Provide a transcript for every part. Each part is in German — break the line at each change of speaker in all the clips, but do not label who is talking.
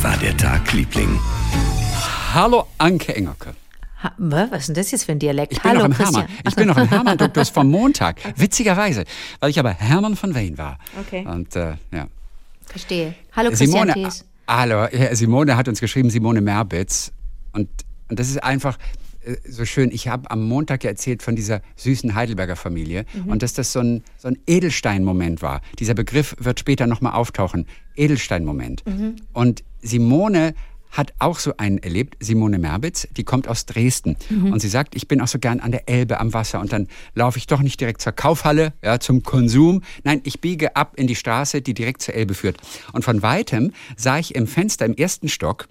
Wie war der Tag, Liebling?
Hallo Anke Engerke.
Ha, was ist denn das jetzt für ein Dialekt?
Ich bin
Hallo
noch im
Christian.
Hermann. Ich bin noch im Hermann-Duktus vom Montag. Witzigerweise, weil ich aber Hermann von Wayne war.
Okay.
Und äh, ja.
Verstehe. Hallo Christian
Simone, hallo, Simone hat uns geschrieben, Simone Merbitz. Und, und das ist einfach so schön. Ich habe am Montag ja erzählt von dieser süßen Heidelberger Familie
Mhm.
und dass das so ein, so ein Edelstein-Moment war. Dieser Begriff wird später nochmal auftauchen. Edelstein-Moment.
Mhm.
Und Simone hat auch so einen erlebt, Simone Merbitz, die kommt aus Dresden.
Mhm.
Und sie sagt, ich bin auch so gern an der Elbe am Wasser und dann laufe ich doch nicht direkt zur Kaufhalle, ja, zum Konsum. Nein, ich biege ab in die Straße, die direkt zur Elbe führt. Und von weitem sah ich im Fenster im ersten Stock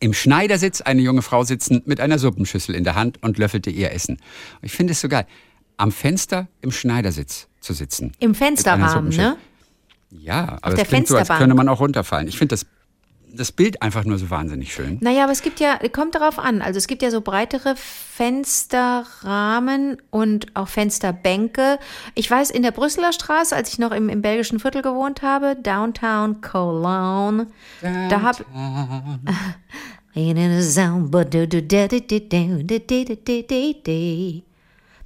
im Schneidersitz eine junge Frau sitzen mit einer Suppenschüssel in der Hand und löffelte ihr Essen. Ich finde es so geil, am Fenster im Schneidersitz zu sitzen.
Im Fensterrahmen, ne?
Ja, aber
der
das klingt so, als könnte man auch runterfallen. Ich finde das, das Bild einfach nur so wahnsinnig schön.
Naja, aber es gibt ja, kommt darauf an. Also es gibt ja so breitere Fensterrahmen und auch Fensterbänke. Ich weiß, in der Brüsseler Straße, als ich noch im, im belgischen Viertel gewohnt habe, Downtown Cologne, da habe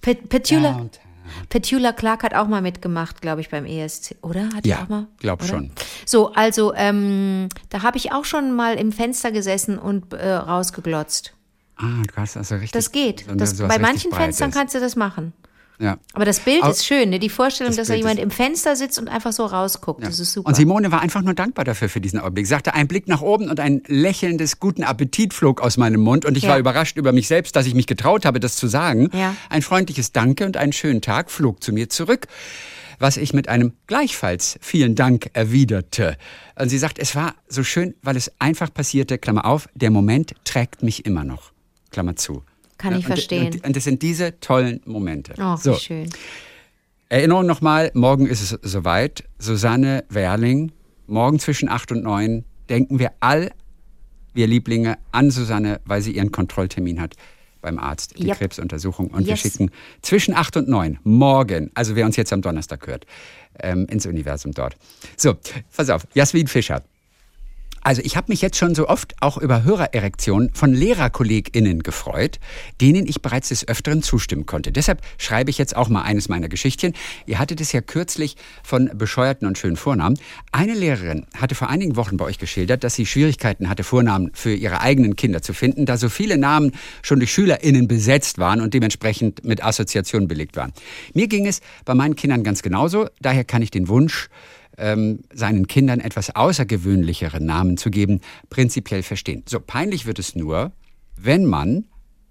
Pet- Petula,
Downtown.
Petula Clark hat auch mal mitgemacht, glaube ich, beim ESC, oder? Hat die
Ja,
auch mal?
glaub
oder?
schon.
So, also ähm, da habe ich auch schon mal im Fenster gesessen und äh, rausgeglotzt.
Ah, du hast also richtig.
Das geht. Das, bei manchen Fenstern kannst du das machen.
Ja.
Aber das Bild
Au-
ist schön, ne? die Vorstellung,
Das
dass da
Bild
jemand
ist-
im Fenster sitzt und einfach so rausguckt. Das ist super.
Und Simone war einfach nur dankbar dafür für diesen Augenblick. Sagte, ein Blick nach oben und ein lächelndes guten Appetit flog aus meinem Mund. Und ich
Ja.
war überrascht über mich selbst, dass ich mich getraut habe, das zu sagen.
Ja.
Ein freundliches Danke und einen schönen Tag flog zu mir zurück. Was ich mit einem gleichfalls vielen Dank erwiderte. Und sie sagt, es war so schön, weil es einfach passierte, Klammer auf, der Moment trägt mich immer noch. Klammer zu.
Kann ich
und,
verstehen.
Und, und das sind diese tollen Momente.
oh,
so.
wie schön.
Erinnerung nochmal, morgen ist es soweit. Susanne Werling, morgen zwischen 8 und 9 denken wir all, wir Lieblinge, an Susanne, weil sie ihren Kontrolltermin hat beim Arzt, die
Yep.
Krebsuntersuchung. Und wir
Yes.
schicken zwischen 8 und 9, morgen, also wer uns jetzt am Donnerstag hört, ähm, ins Universum dort. So, pass auf, Jasmin Fischer. Also ich habe mich jetzt schon so oft auch über Hörererektionen von LehrerkollegInnen gefreut, denen ich bereits des Öfteren zustimmen konnte. Deshalb schreibe ich jetzt auch mal eines meiner Geschichtchen. Ihr hattet es ja kürzlich von bescheuerten und schönen Vornamen. Eine Lehrerin hatte vor einigen Wochen bei euch geschildert, dass sie Schwierigkeiten hatte, Vornamen für ihre eigenen Kinder zu finden, da so viele Namen schon durch SchülerInnen besetzt waren und dementsprechend mit Assoziationen belegt waren. Mir ging es bei meinen Kindern ganz genauso. Daher kann ich den Wunsch, ähm, seinen Kindern etwas außergewöhnlichere Namen zu geben, prinzipiell verstehen. So peinlich wird es nur, wenn man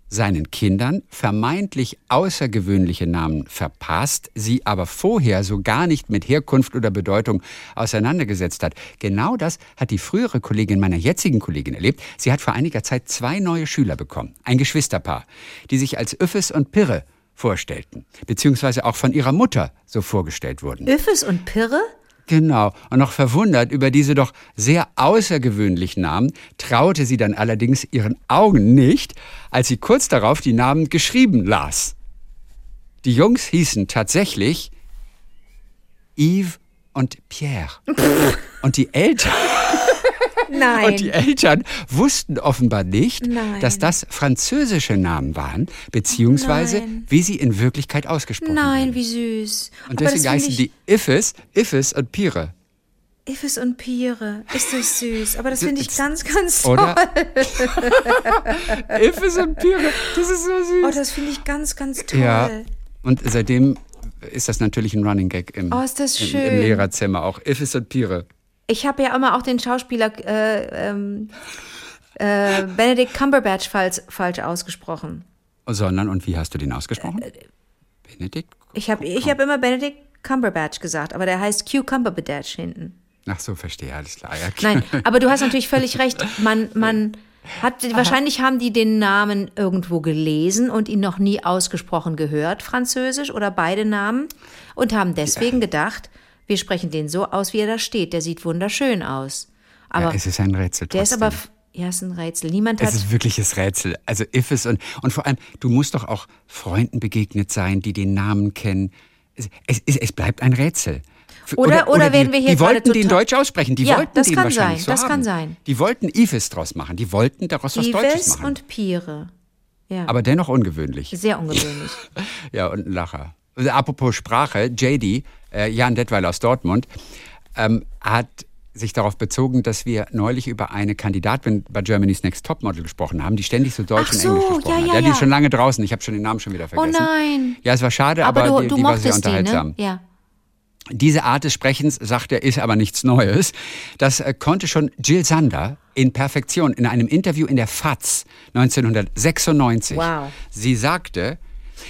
seinen Kindern vermeintlich außergewöhnliche Namen verpasst, sie aber vorher so gar nicht mit Herkunft oder Bedeutung auseinandergesetzt hat. Genau das hat die frühere Kollegin meiner jetzigen Kollegin erlebt. Sie hat vor einiger Zeit zwei neue Schüler bekommen, ein Geschwisterpaar, die sich als Öffes und Pirre vorstellten, beziehungsweise auch von ihrer Mutter so vorgestellt wurden.
Öffes und Pirre?
Genau. Und noch verwundert über diese doch sehr außergewöhnlichen Namen, traute sie dann allerdings ihren Augen nicht, als sie kurz darauf die Namen geschrieben las. Die Jungs hießen tatsächlich Yves und Pierre. Und die Eltern,
Nein.
und die Eltern wussten offenbar nicht,
Nein.
dass das französische Namen waren, beziehungsweise
Nein.
wie sie in Wirklichkeit ausgesprochen
Nein,
werden.
wie süß.
Und
Aber
deswegen heißen die Iffes, Iffes und Pire.
Iffes und Pire. Ist das süß. Aber das finde ich ganz, ganz toll.
Oder? Iffes und Pire, das ist so süß.
Oh, das finde ich ganz, ganz toll.
ja, und seitdem ist das natürlich ein Running Gag im,
Oh,
im, im Lehrerzimmer auch. Iffes und Pire.
Ich habe ja immer auch den Schauspieler äh, ähm, äh, Benedict Cumberbatch falsch, falsch ausgesprochen.
Sondern, und wie hast du den ausgesprochen?
Äh,
Benedikt?
Ich habe ich hab immer Benedict Cumberbatch gesagt, aber der heißt Q Cumberbatch hinten.
Ach so, verstehe, alles klar. Ja, klar.
Nein, aber du hast natürlich völlig recht. Man, man hat, wahrscheinlich haben die den Namen irgendwo gelesen und ihn noch nie ausgesprochen gehört, Französisch oder beide Namen, und haben deswegen gedacht, wir sprechen den so aus, wie er da steht. Der sieht wunderschön aus. Aber
ja, es ist ein Rätsel
der ist aber, ja, ist ein Rätsel. Niemand
Es
hat,
ist wirkliches Rätsel. Also Iffes und, und vor allem, du musst doch auch Freunden begegnet sein, die den Namen kennen. Es, es, es, es bleibt ein Rätsel.
Oder- oder werden wir hier
Die wollten den Deutsch aussprechen. Die
Ja,
wollten
das
den
kann
wahrscheinlich
sein,
so
das
haben.
kann sein.
Die wollten Ives draus machen. Die wollten daraus was Deutsches
Ives
machen.
und Pire. Ja,
aber dennoch ungewöhnlich.
sehr ungewöhnlich.
Ja, und ein Lacher. Also, apropos Sprache, JD, äh, Jan Detweiler aus Dortmund, ähm, hat sich darauf bezogen, dass wir neulich über eine Kandidatin bei Germany's Next Topmodel gesprochen haben, die ständig so Deutsch
Ach
und
so,
Englisch gesprochen
ja,
hat.
ja,
Ja, die ist schon lange draußen. Ich habe schon den Namen schon wieder
Oh
vergessen.
nein.
Ja, es war schade,
Aber,
aber,
du,
die,
du
die war sehr
mochtest die,
unterhaltsam.
ne? Ja.
Diese Art des Sprechens, sagt er, ist aber nichts Neues. Das äh, konnte schon Jill Sander in Perfektion in einem Interview in der FAZ 1996.
Wow.
Sie sagte,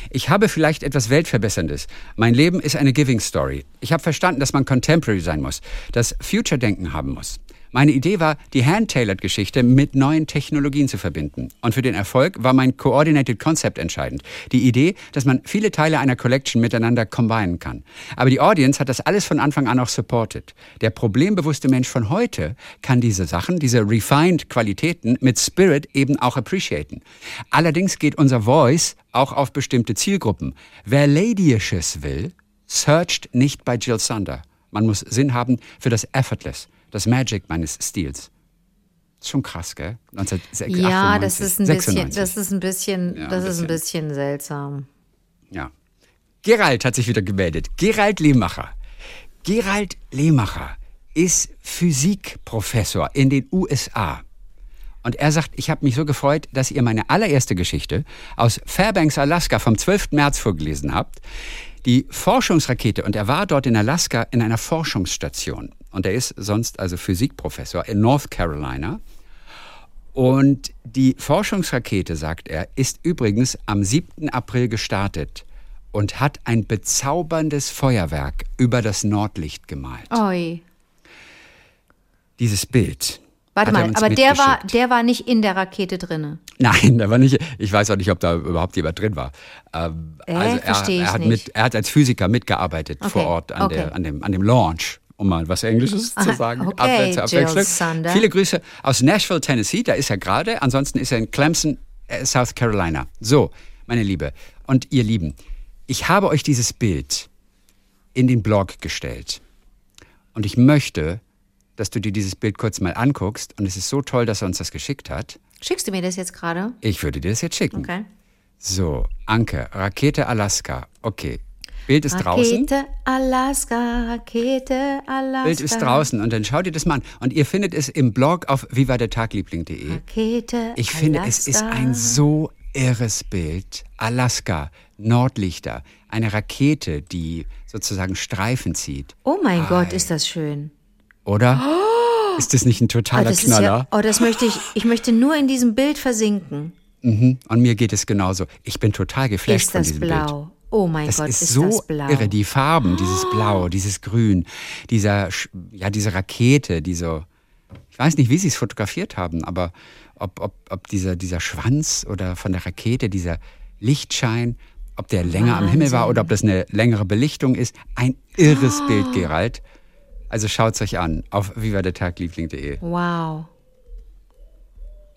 ich habe vielleicht etwas Weltverbesserndes. Mein Leben ist eine Giving Story. Ich habe verstanden, dass man contemporary sein muss, dass Future-Denken haben muss. Meine Idee war, die Hand-Tailored-Geschichte mit neuen Technologien zu verbinden. Und für den Erfolg war mein Coordinated Concept entscheidend. Die Idee, dass man viele Teile einer Collection miteinander combinen kann. Aber die Audience hat das alles von Anfang an auch supported. Der problembewusste Mensch von heute kann diese Sachen, diese refined Qualitäten mit Spirit eben auch appreciaten. Allerdings geht unser Voice auch auf bestimmte Zielgruppen. Wer Ladyisches will, searcht nicht bei Jill Sander. Man muss Sinn haben für das Effortless, das Magic meines Stils. Ist schon krass, gell? 1998,
Ja, das ist ein bisschen,
96.
das ist ein bisschen,
Ja, ein
das ist ein
bisschen.
bisschen seltsam.
Ja. Gerald hat sich wieder gemeldet. Gerald Lehmacher. Gerald Lehmacher ist Physikprofessor in den USA. Und er sagt, ich habe mich so gefreut, dass ihr meine allererste Geschichte aus Fairbanks, Alaska vom 12. März vorgelesen habt. Die Forschungsrakete, und er war dort in Alaska in einer Forschungsstation. Und er ist sonst also Physikprofessor in North Carolina. Und die Forschungsrakete, sagt er, ist übrigens am 7. April gestartet und hat ein bezauberndes Feuerwerk über das Nordlicht gemalt.
Oi.
Dieses Bild.
Warte
er
mal, aber der war, der war nicht in der Rakete drinne.
Nein, da war nicht. Ich weiß auch nicht, ob da überhaupt jemand drin war. Ähm,
Äh,
also er,
versteh ich
er, hat
nicht.
mit, er hat als Physiker mitgearbeitet
Okay,
vor Ort an,
okay.
der, an, dem, an dem Launch, um mal was Englisches zu sagen.
okay,
zur
Jill
Abwechslung.
Sander.
Viele Grüße aus Nashville, Tennessee. Da ist er gerade. Ansonsten ist er in Clemson, äh, South Carolina. So, meine Liebe und ihr Lieben, ich habe euch dieses Bild in den Blog gestellt. Und ich möchte, dass du dir dieses Bild kurz mal anguckst. Und es ist so toll, dass er uns das geschickt hat.
Schickst du mir das jetzt gerade?
Ich würde dir das jetzt schicken.
Okay.
So, Anke, Rakete Alaska. Okay. Bild ist draußen.
Rakete Alaska, Rakete Alaska.
Bild ist draußen und dann schau dir das mal an. Und ihr findet es im Blog auf vivadertagliebling.de.
Rakete
Ich finde, es ist ein so irres Bild. Alaska, Nordlichter, eine Rakete, die sozusagen Streifen zieht.
Oh mein Gott, ist das schön.
Oder? Ist das nicht ein
Oh,
totaler
ist
Knaller?
ja, oh, das möchte ich, ich möchte nur in diesem Bild versinken.
Mhm. Und mir geht es genauso. Ich bin total geflasht
Ist
von diesem Bild.
Oh mein
Das
Gott,
ist,
ist,
so
das blau.
irre, die Farben, dieses Blau, dieses Grün, dieser, ja, diese Rakete, die so, ich weiß nicht, wie sie es fotografiert haben, aber ob, ob, ob dieser, dieser Schwanz oder von der Rakete, dieser Lichtschein, ob der länger am Himmel war oder ob das eine längere Belichtung ist. Ein irres
Ah.
Bild, Gerald. Also schaut's euch an auf vivadertagliebling.de.
Wow.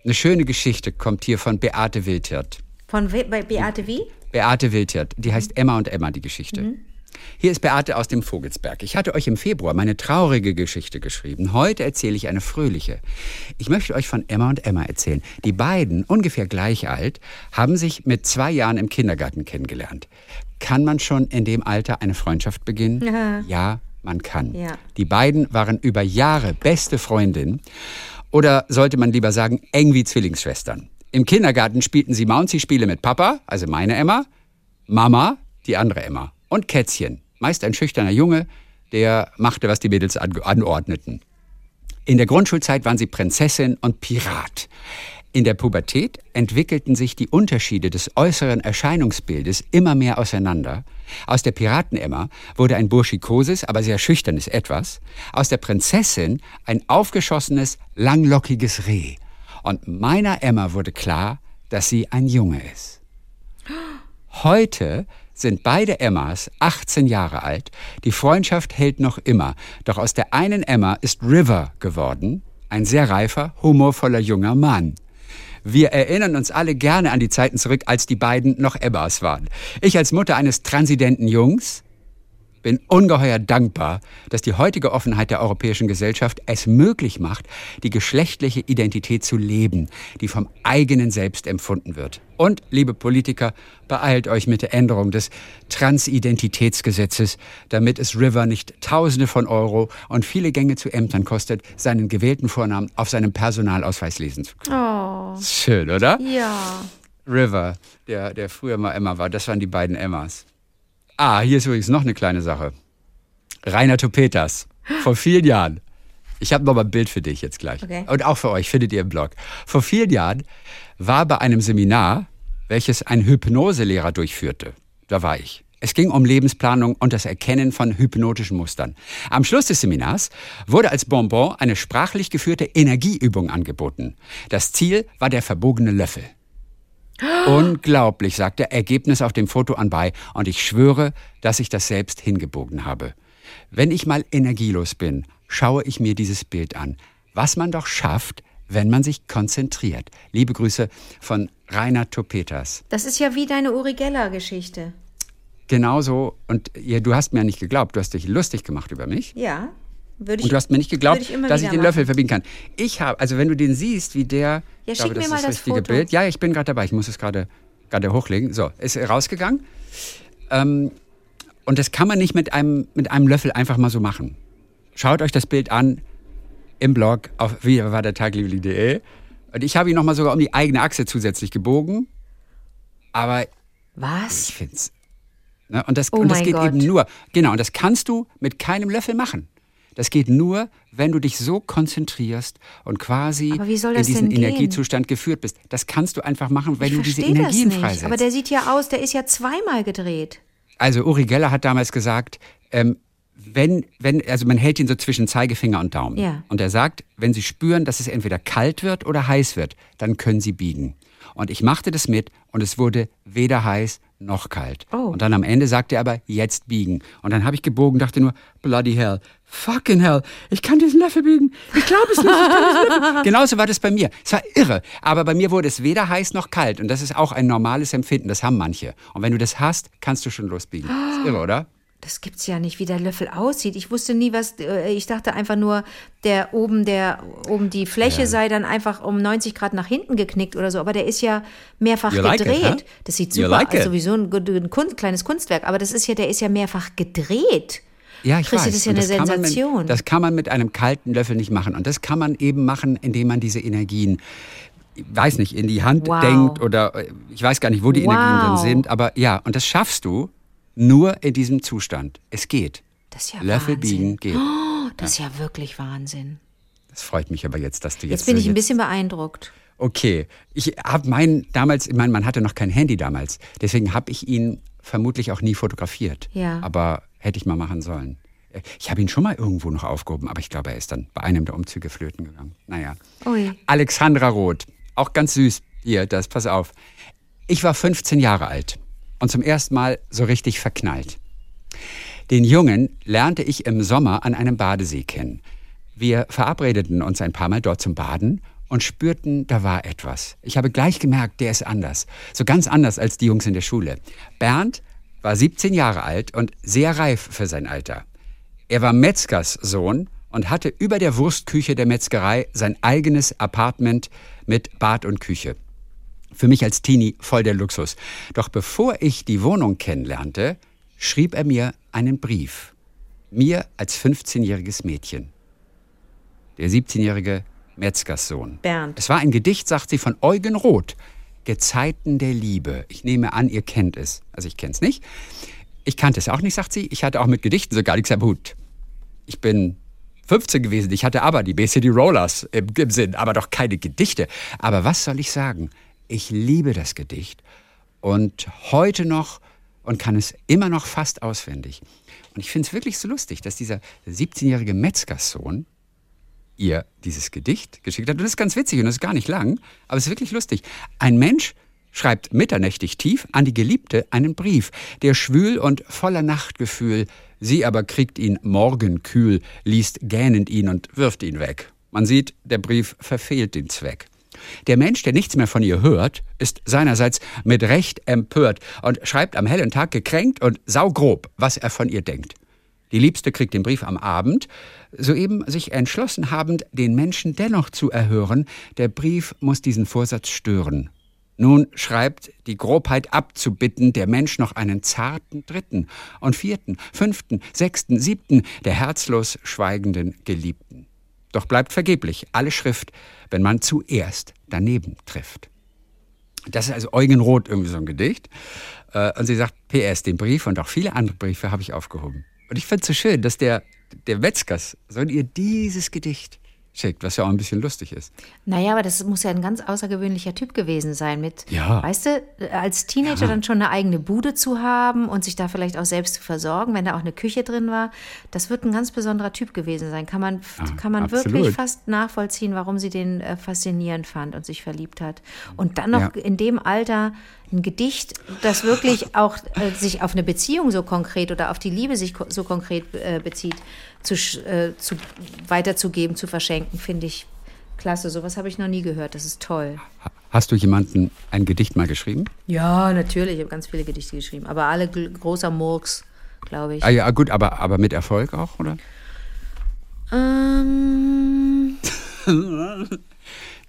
Eine schöne Geschichte kommt hier von Beate Wildhirt.
Von We bei Beate wie?
Beate Wildhirt. Die heißt Emma und Emma, die Geschichte.
Mhm.
Hier ist Beate aus dem Vogelsberg. Ich hatte euch im Februar meine traurige Geschichte geschrieben. Heute erzähle ich eine fröhliche. Ich möchte euch von Emma und Emma erzählen. Die beiden, ungefähr gleich alt, haben sich mit zwei Jahren im Kindergarten kennengelernt. Kann man schon in dem Alter eine Freundschaft beginnen?
Ja.
Ja, man kann.
Ja.
Die beiden waren über Jahre beste Freundinnen. Oder sollte man lieber sagen, eng wie Zwillingsschwestern. Im Kindergarten spielten sie Mouncy-Spiele mit Papa, also meine Emma, Mama, die andere Emma, und Kätzchen, meist ein schüchterner Junge, der machte, was die Mädels an anordneten. In der Grundschulzeit waren sie Prinzessin und Pirat. In der Pubertät entwickelten sich die Unterschiede des äußeren Erscheinungsbildes immer mehr auseinander. Aus der Piraten-Emma wurde ein burschikoses, aber sehr schüchternes Etwas. Aus der Prinzessin ein aufgeschossenes, langlockiges Reh. Und meiner Emma wurde klar, dass sie ein Junge ist. Heute sind beide Emmas 18 Jahre alt. Die Freundschaft hält noch immer. Doch aus der einen Emma ist River geworden, ein sehr reifer, humorvoller junger Mann. Wir erinnern uns alle gerne an die Zeiten zurück, als die beiden noch Emmas waren. Ich als Mutter eines transidenten Jungs, bin ungeheuer dankbar, dass die heutige Offenheit der europäischen Gesellschaft es möglich macht, die geschlechtliche Identität zu leben, die vom eigenen Selbst empfunden wird. Und, liebe Politiker, beeilt euch mit der Änderung des Transidentitätsgesetzes, damit es River nicht Tausende von Euro und viele Gänge zu Ämtern kostet, seinen gewählten Vornamen auf seinem Personalausweis lesen zu können.
Oh.
Schön, oder?
Ja.
River, der, der früher mal Emma war, das waren die beiden Emmas. Ah, hier ist übrigens noch eine kleine Sache. Rainer Topetas, vor vielen Jahren. Ich habe noch mal ein Bild für dich jetzt gleich.
Okay.
Und auch für euch, findet ihr im Blog. Vor vielen Jahren war bei einem Seminar, welches ein Hypnoselehrer durchführte. Da war ich. Es ging um Lebensplanung und das Erkennen von hypnotischen Mustern. Am Schluss des Seminars wurde als Bonbon eine sprachlich geführte Energieübung angeboten. Das Ziel war der verbogene Löffel. Unglaublich, sagt er, Ergebnis auf dem Foto anbei. Und ich schwöre, dass ich das selbst hingebogen habe. Wenn ich mal energielos bin, schaue ich mir dieses Bild an. Was man doch schafft, wenn man sich konzentriert. Liebe Grüße von Rainer Topetas.
Das ist ja wie deine Uri Geller-Geschichte.
Genauso, und ja, du hast mir nicht geglaubt, du hast dich lustig gemacht über mich.
Ja. Würde ich,
Und du hast mir nicht geglaubt,
ich
dass ich den Löffel verbiegen kann. Ich habe, also wenn du den siehst, wie der,
Ja,
ich
schick
glaube,
mir
das
mal
ist
das
richtige
Foto.
Bild. Ja, ich bin gerade dabei. Ich muss es gerade gerade hochlegen. So, ist rausgegangen. Ähm, und das kann man nicht mit einem mit einem Löffel einfach mal so machen. Schaut euch das Bild an im Blog auf wie war der tagliebli.de. Und ich habe ihn noch mal sogar um die eigene Achse zusätzlich gebogen. Aber
Was?
ich finde es. Ne? Und das,
Oh
und das geht
Gott.
eben nur. Genau, und das kannst du mit keinem Löffel machen. Das geht nur, wenn du dich so konzentrierst und quasi in diesen? Energiezustand geführt bist. Das kannst du einfach machen, wenn
ich
du diese
verstehe das
Energien
nicht.
freisetzt.
Aber der sieht ja aus, der ist ja zweimal gedreht.
Also Uri Geller hat damals gesagt, ähm, wenn, wenn, also man hält ihn so zwischen Zeigefinger und Daumen.
Ja.
Und er sagt, wenn Sie spüren, dass es entweder kalt wird oder heiß wird, dann können Sie biegen. Und ich machte das mit und es wurde weder heiß noch kalt.
Oh.
Und dann am Ende sagte er aber, jetzt biegen. Und dann habe ich gebogen, dachte nur, bloody hell, fucking hell, ich kann diesen Löffel biegen. Ich glaube es nicht. Ich kann diesen Löffel. Genauso war das bei mir. Es war irre. Aber bei mir wurde es weder heiß noch kalt. Und das ist auch ein normales Empfinden. Das haben manche. Und wenn du das hast, kannst du schon losbiegen. Ist irre, oder?
Das gibt's ja nicht, wie der Löffel aussieht. Ich wusste nie, was. äh, Ich dachte einfach nur, der oben, der oben die Fläche sei dann einfach um 90 Grad nach hinten geknickt oder so. Aber der ist ja mehrfach
You like it,
gedreht.
huh?
Das sieht super
like
aus,
it?
sowieso ein, ein Kun- kleines Kunstwerk. Aber das ist ja, der ist ja mehrfach gedreht.
Ja, ich
Christi,
weiß.
das ist ja eine Sensation.
Mit, das kann man mit einem kalten Löffel nicht machen. Und das kann man eben machen, indem man diese Energien, weiß nicht, in die Hand
Wow.
denkt oder äh, ich weiß gar nicht, wo die Energien
Wow.
drin sind. Aber ja, und das schaffst du nur in diesem Zustand. Es geht.
Das ist ja
Löffel
Wahnsinn.
biegen geht.
Oh, das ist ja wirklich Wahnsinn.
Das freut mich aber jetzt, dass du jetzt.
Jetzt bin
so
ich ein bisschen beeindruckt.
Okay, ich habe meinen damals, ich meine, man hatte noch kein Handy damals, deswegen habe ich ihn vermutlich auch nie fotografiert.
Ja.
Aber hätte ich mal machen sollen. Ich habe ihn schon mal irgendwo noch aufgehoben, aber ich glaube, er ist dann bei einem der Umzüge flöten gegangen. Naja.
Ui.
Alexandra Roth, auch ganz süß. Hier, das, pass auf. Ich war 15 Jahre alt und zum ersten Mal so richtig verknallt. Den Jungen lernte ich im Sommer an einem Badesee kennen. Wir verabredeten uns ein paar Mal dort zum Baden und spürten, da war etwas. Ich habe gleich gemerkt, der ist anders. So ganz anders als die Jungs in der Schule. Bernd war 17 Jahre alt und sehr reif für sein Alter. Er war Metzgers Sohn und hatte über der Wurstküche der Metzgerei sein eigenes Apartment mit Bad und Küche. Für mich als Teenie voll der Luxus. Doch bevor ich die Wohnung kennenlernte, schrieb er mir einen Brief. Mir als 15-jähriges Mädchen. Der 17-jährige Metzgers Sohn.
Bernd.
Es war ein Gedicht, sagt sie, von Eugen Roth. Gezeiten der Liebe. Ich nehme an, ihr kennt es. Also ich kenne es nicht. Ich kannte es auch nicht, sagt sie. Ich hatte auch mit Gedichten so gar nichts am Hut. Ich bin 15 gewesen. Ich hatte aber die Bay City Rollers im, im Sinn, aber doch keine Gedichte. Aber was soll ich sagen? Ich liebe das Gedicht und heute noch und kann es immer noch fast auswendig. Und ich finde es wirklich so lustig, dass dieser 17-jährige Metzgerssohn ihr dieses Gedicht geschickt hat. Und das ist ganz witzig und das ist gar nicht lang, aber es ist wirklich lustig. Ein Mensch schreibt mitternächtig tief an die Geliebte einen Brief, der schwül und voller Nachtgefühl. Sie aber kriegt ihn morgenkühl, liest gähnend ihn und wirft ihn weg. Man sieht, der Brief verfehlt den Zweck. Der Mensch, der nichts mehr von ihr hört, ist seinerseits mit Recht empört und schreibt am hellen Tag gekränkt und saugrob, was er von ihr denkt. Die Liebste kriegt den Brief am Abend, soeben sich entschlossen habend, den Menschen dennoch zu erhören, der Brief muss diesen Vorsatz stören. Nun schreibt, die Grobheit abzubitten, der Mensch noch einen zarten dritten und vierten, fünften, sechsten, siebten, der herzlos schweigenden Geliebten. Doch bleibt vergeblich alle Schrift, wenn man zuerst daneben trifft. Das ist also Eugen Roth irgendwie so ein Gedicht. Äh, und sie sagt, PS, den Brief und auch viele andere Briefe habe ich aufgehoben. Und ich finde es so schön, dass der, der Metzgers soll ihr dieses Gedicht schickt, was ja auch ein bisschen lustig ist.
Naja, aber das muss ja ein ganz außergewöhnlicher Typ gewesen sein mit,
Ja.
weißt du, als Teenager
Ja.
dann schon eine eigene Bude zu haben und sich da vielleicht auch selbst zu versorgen, wenn da auch eine Küche drin war, das wird ein ganz besonderer Typ gewesen sein. Kann man,
Ja,
kann man
absolut.
wirklich fast nachvollziehen, warum sie den äh, faszinierend fand und sich verliebt hat. Und dann noch in dem Alter ein Gedicht, das wirklich auch äh, sich auf eine Beziehung so konkret oder auf die Liebe sich ko so konkret äh, bezieht, zu, äh, zu weiterzugeben, zu verschenken, finde ich klasse. Sowas habe ich noch nie gehört. Das ist toll.
Ha- Hast du jemanden ein Gedicht mal geschrieben?
Ja, natürlich. Ich habe ganz viele Gedichte geschrieben, aber alle großer Murks, glaube ich.
Ah ja, gut, aber, aber mit Erfolg auch, oder?
Ähm,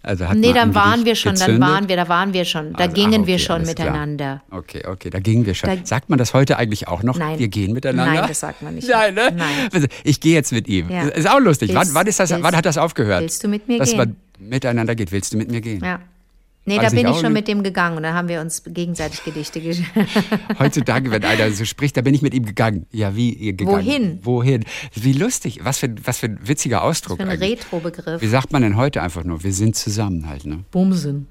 Also hat
nee, dann waren wir schon, dann
gezündet?
waren wir, da waren wir schon, da
Also,
gingen wir
okay,
schon
alles klar.
miteinander.
Okay, okay, da gingen wir schon.
Da-
sagt man das heute eigentlich auch noch?
Nein.
Wir gehen miteinander?
Nein, das sagt man nicht.
Nein, ne?
Nein.
Also, Ich gehe jetzt mit ihm.
Ja.
Ist auch lustig. wann,
Willst-
wann, ist das, wann
willst-
hat das aufgehört?
willst du mit mir
dass
gehen?
man miteinander geht. Willst du mit mir gehen?
Ja. Nee,
War
da
nicht
bin ich schon mit dem gegangen und dann haben wir uns gegenseitig Gedichte geschrieben.
Heutzutage, wenn einer so spricht, da bin ich mit ihm gegangen. Ja, wie ihr gegangen?
Wohin?
Wohin? Wie lustig. Was für, was für ein witziger Ausdruck
Für ein. Retro-Begriff.
Wie sagt man denn heute einfach nur? Wir sind zusammen halt, ne?
Bumsen.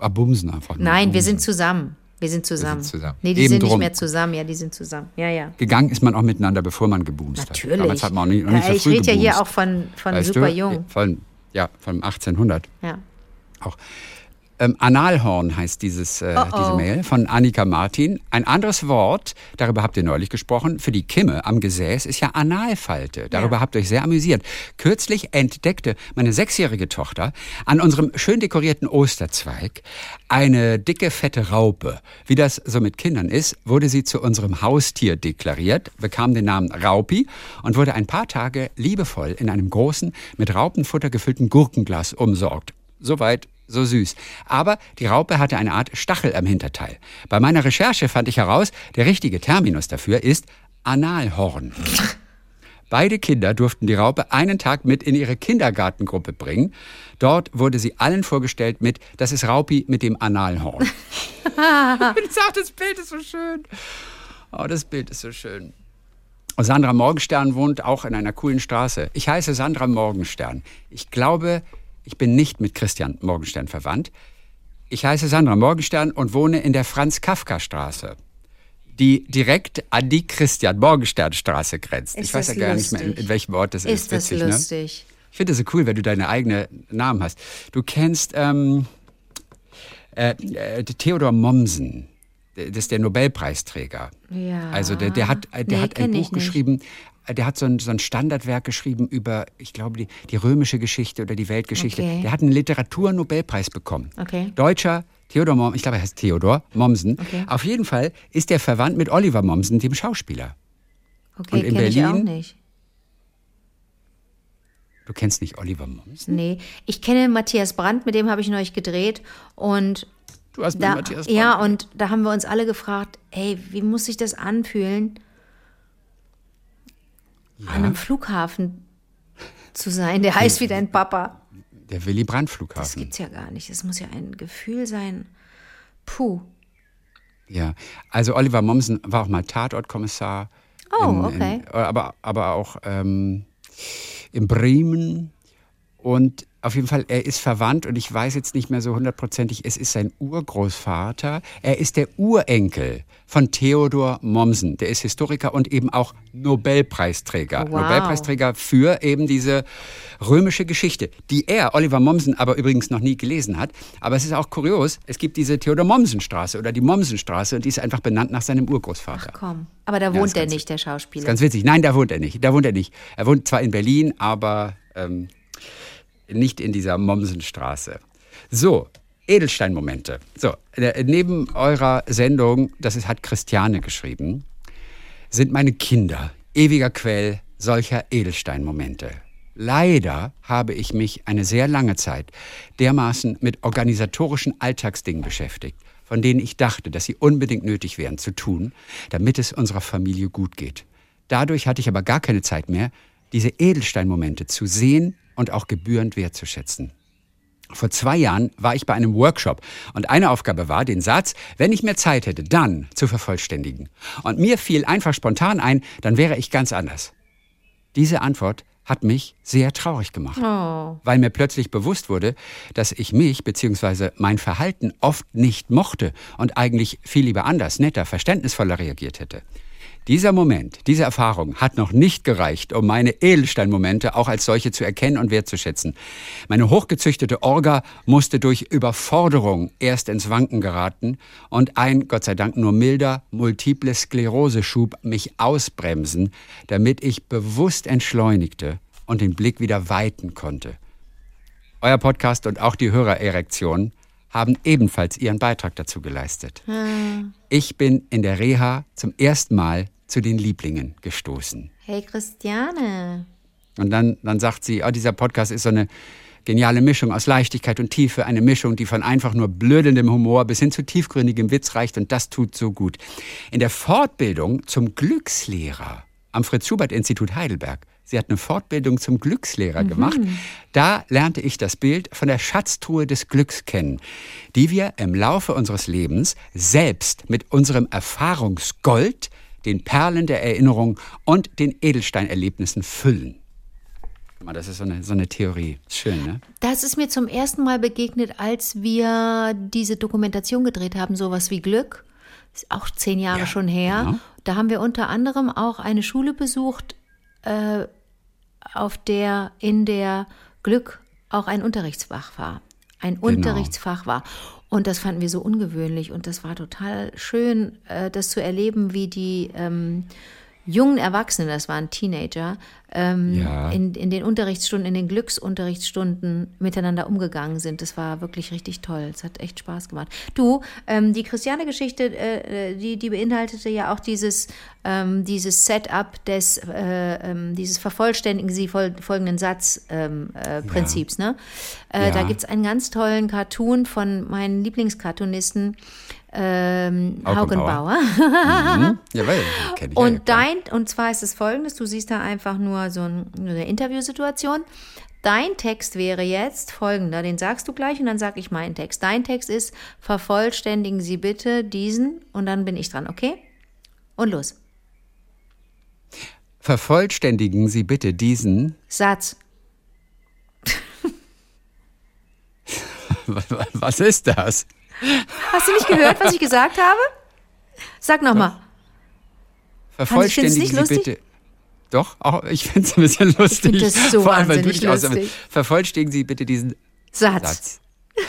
Ah, bumsen einfach nur.
Nein, wir
Bumsen.
sind zusammen. Wir sind zusammen.
zusammen.
Nee, die
Eben
sind nicht
drum.
mehr zusammen. Ja, die sind zusammen. Ja, ja.
Gegangen ist man auch miteinander, bevor man gebumst hat.
Natürlich.
Damals hat man auch nicht, noch nicht
ja,
so
ich rede ja hier auch von, von
Weißt
super
du?
jung.
Von, ja, von 1800
Ja.
auch. Ähm, Analhorn heißt dieses, äh,
Oh, oh.
diese Mail von Annika Martin. Ein anderes Wort, darüber habt ihr neulich gesprochen, für die Kimme am Gesäß ist ja Analfalte. Darüber
Ja.
habt ihr euch sehr amüsiert. Kürzlich entdeckte meine sechsjährige Tochter an unserem schön dekorierten Osterzweig eine dicke, fette Raupe. Wie das so mit Kindern ist, wurde sie zu unserem Haustier deklariert, bekam den Namen Raupi und wurde ein paar Tage liebevoll in einem großen, mit Raupenfutter gefüllten Gurkenglas umsorgt. Soweit, so süß. Aber die Raupe hatte eine Art Stachel am Hinterteil. Bei meiner Recherche fand ich heraus, der richtige Terminus dafür ist Analhorn. Beide Kinder durften die Raupe einen Tag mit in ihre Kindergartengruppe bringen. Dort wurde sie allen vorgestellt mit, das ist Raupi mit dem Analhorn. ich sag, das Bild ist so schön. Oh, das Bild ist so schön. Sandra Morgenstern wohnt auch in einer coolen Straße. Ich heiße Sandra Morgenstern. Ich glaube, ich bin nicht mit Christian Morgenstern verwandt. Ich heiße Sandra Morgenstern und wohne in der Franz-Kafka-Straße, die direkt an die Christian-Morgenstern-Straße grenzt.
Ist
ich weiß ja gar nicht mehr, in,
lustig?
in welchem Ort das ist.
Ist das
Witzig, Ne?
lustig?
Ich finde es so cool, wenn du deine eigenen Namen hast. Du kennst ähm, äh, äh, Theodor Mommsen. Das ist der Nobelpreisträger.
Ja.
Also der, der hat, der
Nee,
hat ein Buch geschrieben, äh, der hat so ein, so ein Standardwerk geschrieben über, ich glaube, die, die römische Geschichte oder die Weltgeschichte.
Okay.
Der hat einen Literaturnobelpreis bekommen.
Okay.
Deutscher Theodor Mommsen, ich glaube, er heißt Theodor Mommsen.
Okay.
Auf jeden Fall ist er verwandt mit Oliver Mommsen, dem Schauspieler.
Okay,
Und in
kenne ich auch
Berlin?
nicht.
Du kennst nicht Oliver Mommsen?
Nee, ich kenne Matthias Brandt, mit dem habe ich neulich gedreht und
Du hast mit
da,
Matthias
ja,
Brandt.
und da haben wir uns alle gefragt, ey, wie muss sich das anfühlen, an einem Flughafen zu sein, der heißt wie dein Papa.
Der Willy Brandt
Das
Flughafen.
gibt's ja gar nicht. Das muss ja ein Gefühl sein. Puh.
Ja, also Oliver Mommsen war auch mal Tatortkommissar.
Oh,
in,
okay.
In, aber, aber auch ähm, in Bremen. Und auf jeden Fall, er ist verwandt und ich weiß jetzt nicht mehr so hundertprozentig, es ist sein Urgroßvater. Er ist der Urenkel von Theodor Mommsen. Der ist Historiker und eben auch Nobelpreisträger.
Wow.
Nobelpreisträger für eben diese römische Geschichte, die er, Oliver Mommsen, aber übrigens noch nie gelesen hat. Aber es ist auch kurios, es gibt diese Theodor Mommsen-Straße oder die Mommsen-Straße und die ist einfach benannt nach seinem Urgroßvater.
Komm. Aber da
Ja,
wohnt
ist
er nicht, der Schauspieler.
Ganz witzig. Nein, da wohnt er nicht. Da wohnt er nicht. Er wohnt zwar in Berlin, aber ähm, nicht in dieser Mommsenstraße. So, Edelstein-Momente. So, äh, neben eurer Sendung, das ist, hat Christiane geschrieben, sind meine Kinder ewiger Quell solcher Edelsteinmomente. Leider habe ich mich eine sehr lange Zeit dermaßen mit organisatorischen Alltagsdingen beschäftigt, von denen ich dachte, dass sie unbedingt nötig wären zu tun, damit es unserer Familie gut geht. Dadurch hatte ich aber gar keine Zeit mehr, diese Edelsteinmomente zu sehen und auch gebührend wertzuschätzen. Vor zwei Jahren war ich bei einem Workshop und eine Aufgabe war, den Satz, wenn ich mehr Zeit hätte, dann zu vervollständigen. Und mir fiel einfach spontan ein, dann wäre ich ganz anders. Diese Antwort hat mich sehr traurig gemacht, oh. weil mir plötzlich bewusst wurde, dass ich mich bzw. mein Verhalten oft nicht mochte und eigentlich viel lieber anders, netter, verständnisvoller reagiert hätte. Dieser Moment, diese Erfahrung hat noch nicht gereicht, um meine Edelsteinmomente auch als solche zu erkennen und wertzuschätzen. Meine hochgezüchtete Orga musste durch Überforderung erst ins Wanken geraten und ein, Gott sei Dank nur milder, multiple Skleroseschub mich ausbremsen, damit ich bewusst entschleunigte und den Blick wieder weiten konnte. Euer Podcast und auch die Hörererektion haben ebenfalls ihren Beitrag dazu geleistet. Hm. Ich bin in der Reha zum ersten Mal zu den Lieblingen gestoßen.
Hey Christiane.
Und dann, dann sagt sie, oh, dieser Podcast ist so eine geniale Mischung aus Leichtigkeit und Tiefe, eine Mischung, die von einfach nur blödendem Humor bis hin zu tiefgründigem Witz reicht und das tut so gut. In der Fortbildung zum Glückslehrer am Fritz-Schubert-Institut Heidelberg Sie hat eine Fortbildung zum Glückslehrer mhm. gemacht. Da lernte ich das Bild von der Schatztruhe des Glücks kennen, die wir im Laufe unseres Lebens selbst mit unserem Erfahrungsgold, den Perlen der Erinnerung und den Edelsteinerlebnissen füllen. Das ist so eine, so eine Theorie. Schön, ne?
Das ist mir zum ersten Mal begegnet, als wir diese Dokumentation gedreht haben, sowas wie Glück. Ist auch zehn Jahre ja, schon her. Genau. Da haben wir unter anderem auch eine Schule besucht, äh, auf der in der Glück auch ein Unterrichtsfach war. Ein genau. Unterrichtsfach war. Und das fanden wir so ungewöhnlich und das war total schön, äh, das zu erleben, wie die ähm, jungen Erwachsenen, das waren Teenager, ähm, ja. in, in den Unterrichtsstunden, in den Glücksunterrichtsstunden miteinander umgegangen sind. Das war wirklich richtig toll. Es hat echt Spaß gemacht. Du, ähm, die Christiane-Geschichte, äh, die, die beinhaltete ja auch dieses, ähm, dieses Setup des, äh, ähm, dieses Vervollständigen Sie fol folgenden Satz-Prinzips. Ähm, äh, ja. ne? Äh, ja. Da gibt es einen ganz tollen Cartoon von meinen Lieblingscartoonisten, ähm, Haugenbauer. mhm. Jawohl, kenn ich und ja, dein, und zwar ist es folgendes, du siehst da einfach nur so ein, eine Interviewsituation. Dein Text wäre jetzt folgender, den sagst du gleich und dann sage ich meinen Text. Dein Text ist, vervollständigen Sie bitte diesen und dann bin ich dran, okay? Und los.
Vervollständigen Sie bitte diesen
Satz.
Was ist das?
Hast du nicht gehört, was ich gesagt habe? Sag nochmal.
Vervollständigen Sie lustig? bitte. Doch, auch, ich finde es ein bisschen lustig. Ich
das so Vor allem, weil du dich lustig.
Vervollständigen Sie bitte diesen Satz. Satz.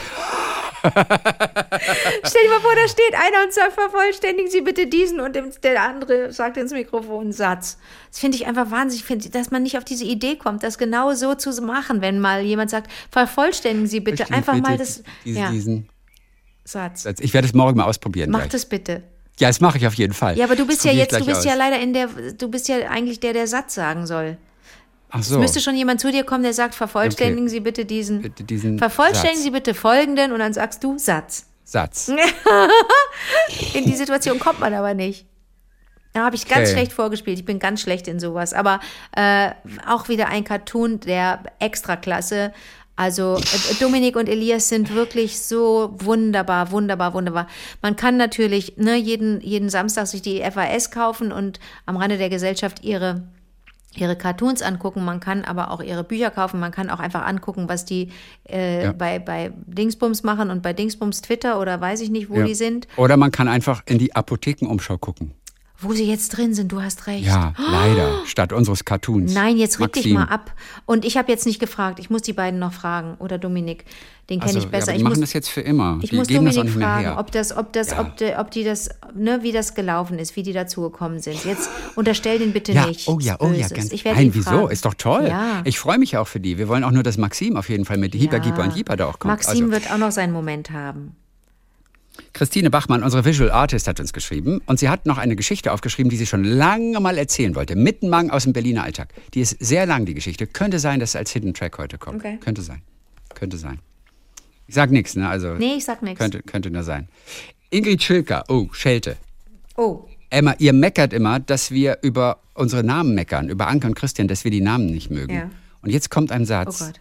Stell dir mal vor, da steht einer und sagt, vervollständigen Sie bitte diesen und der andere sagt ins Mikrofon einen Satz. Das finde ich einfach wahnsinnig, find, dass man nicht auf diese Idee kommt, das genau so zu machen, wenn mal jemand sagt, vervollständigen Sie bitte einfach bitte mal das.
Diese, ja. Diesen Satz. Ich werde es morgen mal ausprobieren.
Mach gleich. das bitte.
Ja, das mache ich auf jeden Fall.
Ja, aber du bist ja jetzt, du bist aus. ja leider in der, du bist ja eigentlich der, der Satz sagen soll. Ach so. Es müsste schon jemand zu dir kommen, der sagt, vervollständigen okay. Sie bitte diesen, bitte diesen vervollständigen Satz. Sie bitte folgenden und dann sagst du Satz.
Satz.
in die Situation kommt man aber nicht. Da habe ich ganz okay. schlecht vorgespielt. Ich bin ganz schlecht in sowas. Aber äh, auch wieder ein Cartoon der Extraklasse. Also äh, Dominik und Elias sind wirklich so wunderbar, wunderbar, wunderbar. Man kann natürlich ne, jeden, jeden Samstag sich die FAS kaufen und am Rande der Gesellschaft ihre ihre Cartoons angucken, man kann aber auch ihre Bücher kaufen, man kann auch einfach angucken, was die äh, ja. bei, bei Dingsbums machen und bei Dingsbums Twitter oder weiß ich nicht, wo ja. die sind.
Oder man kann einfach in die Apothekenumschau gucken.
Wo sie jetzt drin sind, du hast recht.
Ja, oh. leider. Statt unseres Cartoons.
Nein, jetzt reg dich mal ab. Und ich habe jetzt nicht gefragt. Ich muss die beiden noch fragen. Oder Dominik. Den kenne also, ich besser.
Ja,
die
ich
machen
muss, das jetzt für immer.
Ich die muss Dominik fragen, ob das, ob das, ja. ob, de, ob die das, ne, wie das gelaufen ist, wie die dazugekommen sind. Jetzt unterstell den bitte
ja,
nicht.
Oh ja, oh ja, ganz. Ich Nein, wieso? Ist doch toll. Ja. Ich freue mich auch für die. Wir wollen auch nur, dass Maxim auf jeden Fall mit Hyper, Gieper und Hyper da auch kommt.
Maxim also. wird auch noch seinen Moment haben.
Christine Bachmann, unsere Visual Artist, hat uns geschrieben und sie hat noch eine Geschichte aufgeschrieben, die sie schon lange mal erzählen wollte. Mittenmang aus dem Berliner Alltag. Die ist sehr lang, die Geschichte. Könnte sein, dass es als Hidden Track heute kommt.
Okay.
Könnte sein. Könnte sein. Ich sag nichts, ne? Also
Nee, ich sag nichts.
könnte, könnte nur sein. Ingrid Schilker, oh, Schelte.
Oh,
Emma, ihr meckert immer, dass wir über unsere Namen meckern, über Anke und Christian, dass wir die Namen nicht mögen.
Ja.
Und jetzt kommt ein Satz.
Oh Gott.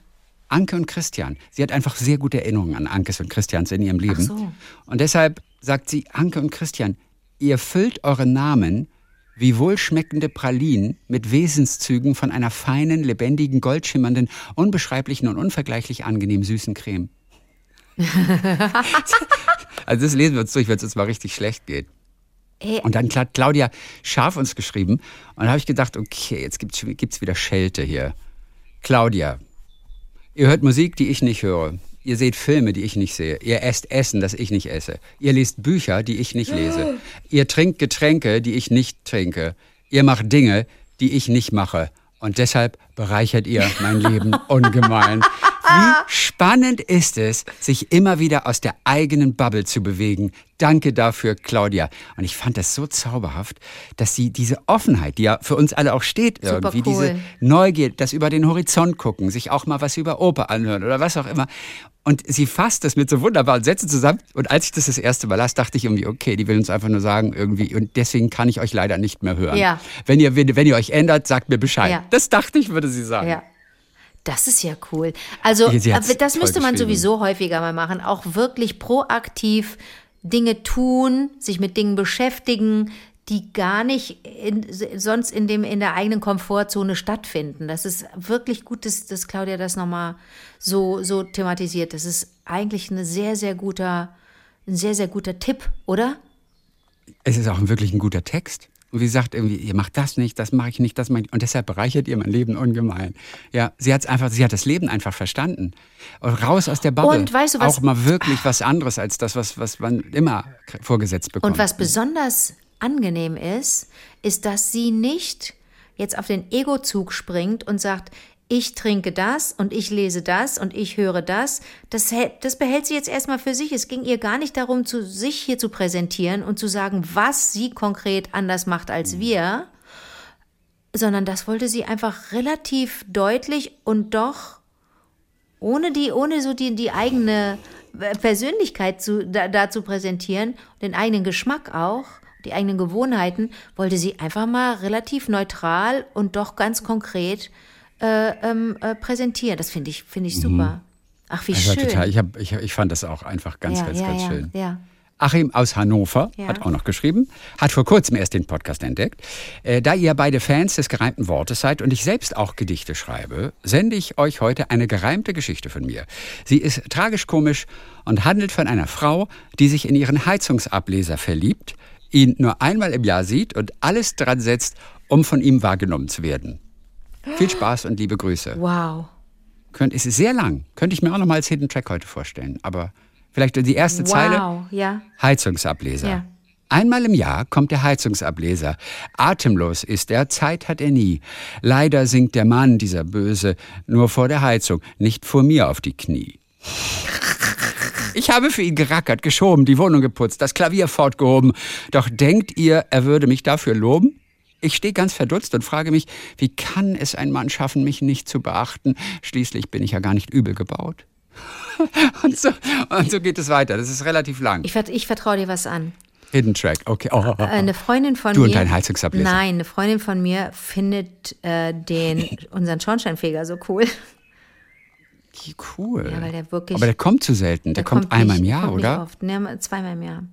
Anke und Christian. Sie hat einfach sehr gute Erinnerungen an Ankes und Christians in ihrem Leben.
so.
Und deshalb sagt sie, Anke und Christian, ihr füllt eure Namen wie wohlschmeckende Pralinen mit Wesenszügen von einer feinen, lebendigen, goldschimmernden, unbeschreiblichen und unvergleichlich angenehm süßen Creme. also das lesen wir uns durch, wenn es uns mal richtig schlecht geht.
Ey,
Und dann hat Claudia Scharf uns geschrieben. Und da habe ich gedacht, okay, jetzt gibt es wieder Schelte hier. Claudia, ihr hört Musik, die ich nicht höre. Ihr seht Filme, die ich nicht sehe. Ihr esst Essen, das ich nicht esse. Ihr lest Bücher, die ich nicht lese. Ihr trinkt Getränke, die ich nicht trinke. Ihr macht Dinge, die ich nicht mache. Und deshalb bereichert ihr mein Leben ungemein. Wie spannend ist es, sich immer wieder aus der eigenen Bubble zu bewegen. Danke dafür, Claudia. Und ich fand das so zauberhaft, dass sie diese Offenheit, die ja für uns alle auch steht,
Super
irgendwie
cool.
diese Neugier, das über den Horizont gucken, sich auch mal was über Oper anhören oder was auch immer. Und sie fasst das mit so wunderbaren Sätzen zusammen. Und als ich das das erste Mal las, dachte ich irgendwie, okay, die will uns einfach nur sagen irgendwie. Und deswegen kann ich euch leider nicht mehr hören.
Ja.
Wenn ihr, wenn, wenn ihr euch ändert, sagt mir Bescheid.
Ja.
Das dachte ich, würde sie sagen.
Ja. Das ist ja cool. Also, aber das müsste man sowieso häufiger mal machen. Auch wirklich proaktiv Dinge tun, sich mit Dingen beschäftigen, die gar nicht in, sonst in, dem, in der eigenen Komfortzone stattfinden. Das ist wirklich gut, dass, dass Claudia das nochmal so, so thematisiert. Das ist eigentlich eine sehr, sehr guter, ein sehr, sehr guter Tipp, oder?
Es ist auch wirklich ein guter Text. Und wie sagt irgendwie, ihr macht das nicht, das mache ich nicht, das mache ich. Und deshalb bereichert ihr mein Leben ungemein. Ja, sie hat einfach, sie hat das Leben einfach verstanden. Und raus aus der Bubble.
Und weißt du was-
Auch mal wirklich was anderes als das, was, was man immer vorgesetzt bekommt.
Und was besonders angenehm ist, ist, dass sie nicht jetzt auf den Ego-Zug springt und sagt, ich trinke das und ich lese das und ich höre das. Das, das behält sie jetzt erstmal für sich. Es ging ihr gar nicht darum, zu sich hier zu präsentieren und zu sagen, was sie konkret anders macht als wir, sondern das wollte sie einfach relativ deutlich und doch ohne die, ohne so die, die eigene Persönlichkeit zu, da, da zu präsentieren, den eigenen Geschmack auch, die eigenen Gewohnheiten, wollte sie einfach mal relativ neutral und doch ganz konkret äh, ähm, äh, präsentieren. Das finde ich, finde ich super. Ach, wie
war
schön.
total, ich, hab, ich, ich fand das auch einfach ganz,
ja,
ganz,
ja,
ganz
ja,
schön.
Ja.
Achim aus Hannover
Ja.
hat auch noch geschrieben, hat vor kurzem erst den Podcast entdeckt. Äh, da ihr beide Fans des gereimten Wortes seid und ich selbst auch Gedichte schreibe, sende ich euch heute eine gereimte Geschichte von mir. Sie ist tragisch-komisch und handelt von einer Frau, die sich in ihren Heizungsableser verliebt, ihn nur einmal im Jahr sieht und alles dran setzt, um von ihm wahrgenommen zu werden. Viel Spaß und liebe Grüße.
Wow.
Könnt, es ist sehr lang. Könnte ich mir auch noch mal als Hidden Track heute vorstellen. Aber vielleicht die erste Zeile.
Wow, ja.
Heizungsableser.
Ja.
Einmal im Jahr kommt der Heizungsableser. Atemlos ist er, Zeit hat er nie. Leider sinkt der Mann, dieser Böse, nur vor der Heizung, nicht vor mir auf die Knie. Ich habe für ihn gerackert, geschoben, die Wohnung geputzt, das Klavier fortgehoben. Doch denkt ihr, er würde mich dafür loben? Ich stehe ganz verdutzt und frage mich, wie kann es ein Mann schaffen, mich nicht zu beachten? Schließlich bin ich ja gar nicht übel gebaut. Und so, und so geht es weiter. Das ist relativ lang.
Ich, ich vertraue dir was an.
Hidden Track, okay. Oh, oh, oh.
Eine Freundin von
Du
mir.
und dein Heizungsableser.
Nein, eine Freundin von mir findet äh, den, unseren Schornsteinfeger so cool.
Wie cool.
Ja, weil der wirklich-
Aber der kommt zu selten. Der, kommt, einmal
nicht-
im Jahr,
kommt
oder?
Nicht oft, ne, zweimal im Jahr.